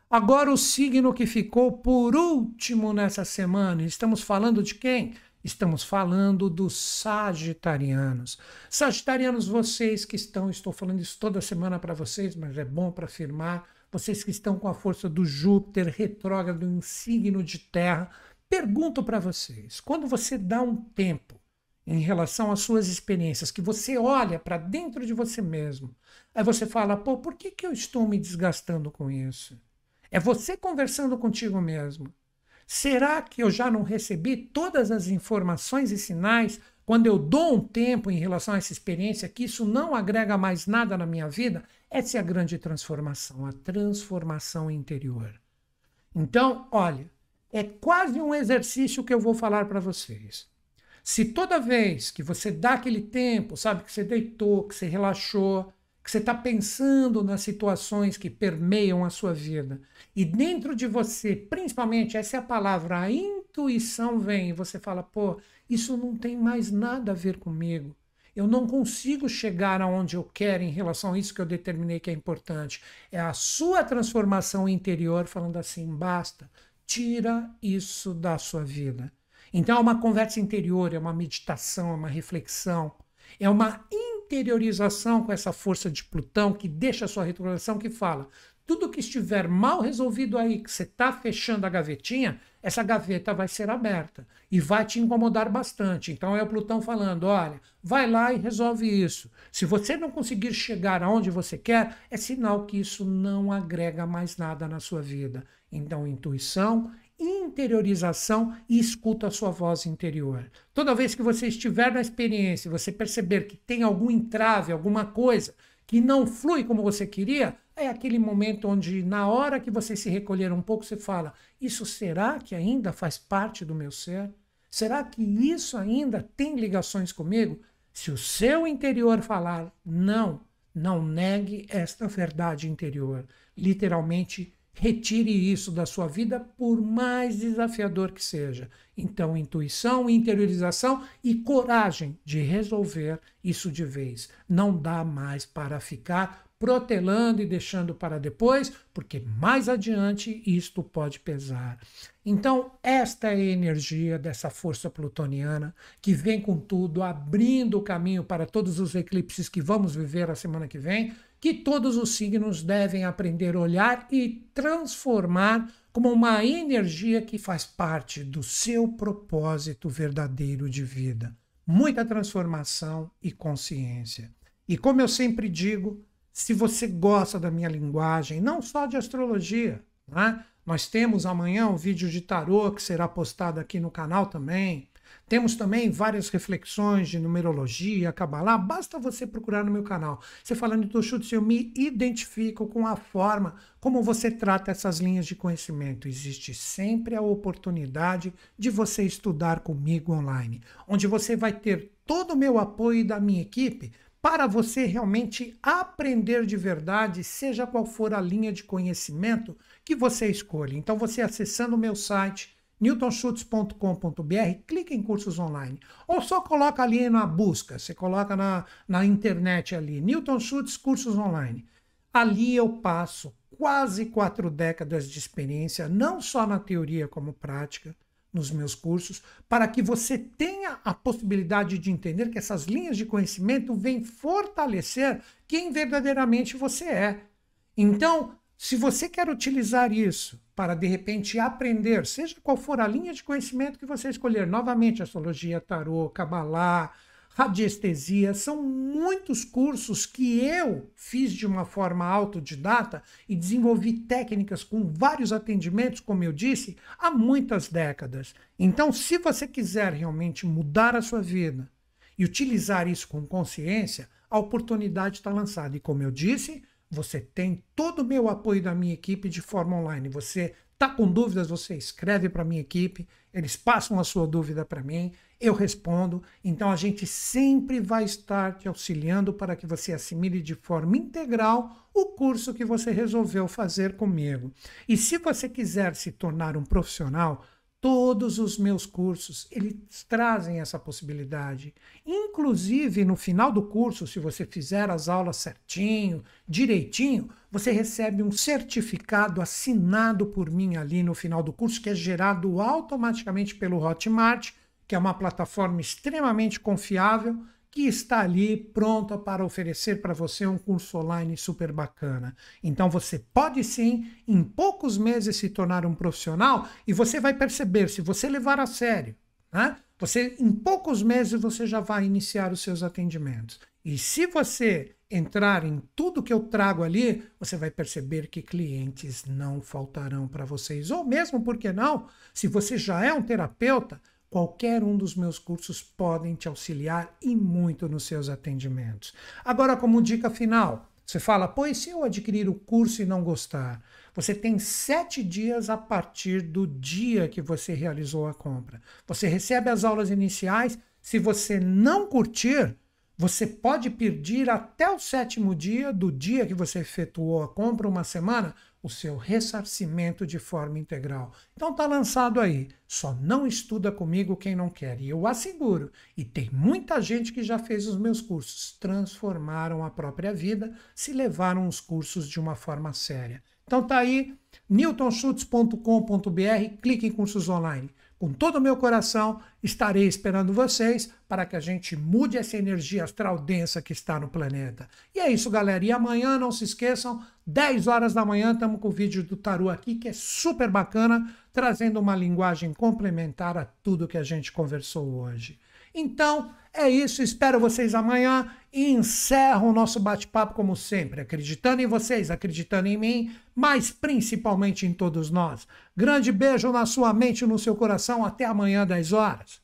Agora, o signo que ficou por último nessa semana, estamos falando de quem? Estamos falando dos Sagitarianos. Sagitarianos, vocês que estão, estou falando isso toda semana para vocês, mas é bom para afirmar, vocês que estão com a força do Júpiter retrógrado em signo de terra, pergunto para vocês: quando você dá um tempo em relação às suas experiências, que você olha para dentro de você mesmo, aí você fala, pô, por que, que eu estou me desgastando com isso? É você conversando contigo mesmo. Será que eu já não recebi todas as informações e sinais quando eu dou um tempo em relação a essa experiência que isso não agrega mais nada na minha vida? Essa é a grande transformação, a transformação interior. Então, olha, é quase um exercício que eu vou falar para vocês. Se toda vez que você dá aquele tempo, sabe, que você deitou, que você relaxou, que você está pensando nas situações que permeiam a sua vida. E dentro de você, principalmente, essa é a palavra, a intuição vem e você fala: pô, isso não tem mais nada a ver comigo. Eu não consigo chegar aonde eu quero em relação a isso que eu determinei que é importante. É a sua transformação interior falando assim: basta, tira isso da sua vida. Então é uma conversa interior, é uma meditação, é uma reflexão, é uma interiorização com essa força de Plutão que deixa a sua retrogradação que fala tudo que estiver mal resolvido aí, que você está fechando a gavetinha, essa gaveta vai ser aberta e vai te incomodar bastante. Então é o Plutão falando: olha, vai lá e resolve isso. Se você não conseguir chegar aonde você quer, é sinal que isso não agrega mais nada na sua vida. Então, intuição interiorização e escuta a sua voz interior. Toda vez que você estiver na experiência, você perceber que tem algum entrave, alguma coisa que não flui como você queria, é aquele momento onde, na hora que você se recolher um pouco, você fala: Isso será que ainda faz parte do meu ser? Será que isso ainda tem ligações comigo? Se o seu interior falar não, não negue esta verdade interior. Literalmente, Retire isso da sua vida, por mais desafiador que seja. Então, intuição, interiorização e coragem de resolver isso de vez. Não dá mais para ficar protelando e deixando para depois, porque mais adiante isto pode pesar. Então, esta é a energia dessa força plutoniana que vem com tudo, abrindo o caminho para todos os eclipses que vamos viver a semana que vem, que todos os signos devem aprender a olhar e transformar como uma energia que faz parte do seu propósito verdadeiro de vida. Muita transformação e consciência. E como eu sempre digo, se você gosta da minha linguagem, não só de astrologia, né? nós temos amanhã um vídeo de tarô que será postado aqui no canal também. Temos também várias reflexões de numerologia, cabalá. Basta você procurar no meu canal. Você falando Newton Schultz, eu me identifico com a forma como você trata essas linhas de conhecimento. Existe sempre a oportunidade de você estudar comigo online, onde você vai ter todo o meu apoio da minha equipe para você realmente aprender de verdade, seja qual for a linha de conhecimento que você escolhe. Então, você acessando o meu site newtonschutz.com.br, clica em cursos online. Ou só coloca ali na busca, você coloca na, na internet ali, Newton Schutz Cursos Online. Ali eu passo quase quatro décadas de experiência, não só na teoria como prática, nos meus cursos, para que você tenha a possibilidade de entender que essas linhas de conhecimento vêm fortalecer quem verdadeiramente você é. Então, se você quer utilizar isso para de repente aprender, seja qual for a linha de conhecimento que você escolher, novamente astrologia, tarô, cabalá, radiestesia, são muitos cursos que eu fiz de uma forma autodidata e desenvolvi técnicas com vários atendimentos, como eu disse, há muitas décadas. Então, se você quiser realmente mudar a sua vida e utilizar isso com consciência, a oportunidade está lançada. E como eu disse, você tem todo o meu apoio da minha equipe de forma online. Você está com dúvidas, você escreve para a minha equipe, eles passam a sua dúvida para mim, eu respondo. Então a gente sempre vai estar te auxiliando para que você assimile de forma integral o curso que você resolveu fazer comigo. E se você quiser se tornar um profissional, Todos os meus cursos, eles trazem essa possibilidade. Inclusive, no final do curso, se você fizer as aulas certinho, direitinho, você recebe um certificado assinado por mim ali no final do curso, que é gerado automaticamente pelo Hotmart, que é uma plataforma extremamente confiável que está ali pronta para oferecer para você um curso online super bacana. Então você pode sim, em poucos meses, se tornar um profissional e você vai perceber, se você levar a sério, né? Você, em poucos meses, você já vai iniciar os seus atendimentos. E se você entrar em tudo que eu trago ali, você vai perceber que clientes não faltarão para vocês. Ou mesmo, por que não, se você já é um terapeuta, Qualquer um dos meus cursos podem te auxiliar e muito nos seus atendimentos. Agora, como dica final, você fala, pois se eu adquirir o curso e não gostar? Você tem sete dias a partir do dia que você realizou a compra. Você recebe as aulas iniciais. Se você não curtir, você pode pedir até o sétimo dia do dia que você efetuou a compra, uma semana, o seu ressarcimento de forma integral. Então tá lançado aí. Só não estuda comigo quem não quer. E eu asseguro, e tem muita gente que já fez os meus cursos, transformaram a própria vida, se levaram os cursos de uma forma séria. Então tá aí, newtonschutz.com.br, clique em cursos online. Com todo o meu coração, estarei esperando vocês para que a gente mude essa energia astral densa que está no planeta. E é isso, galera. E amanhã, não se esqueçam, 10 horas da manhã, estamos com o vídeo do Taru aqui, que é super bacana, trazendo uma linguagem complementar a tudo que a gente conversou hoje. Então, é isso. Espero vocês amanhã e encerro o nosso bate-papo como sempre, acreditando em vocês, acreditando em mim, mas principalmente em todos nós. Grande beijo na sua mente e no seu coração. Até amanhã, 10 horas.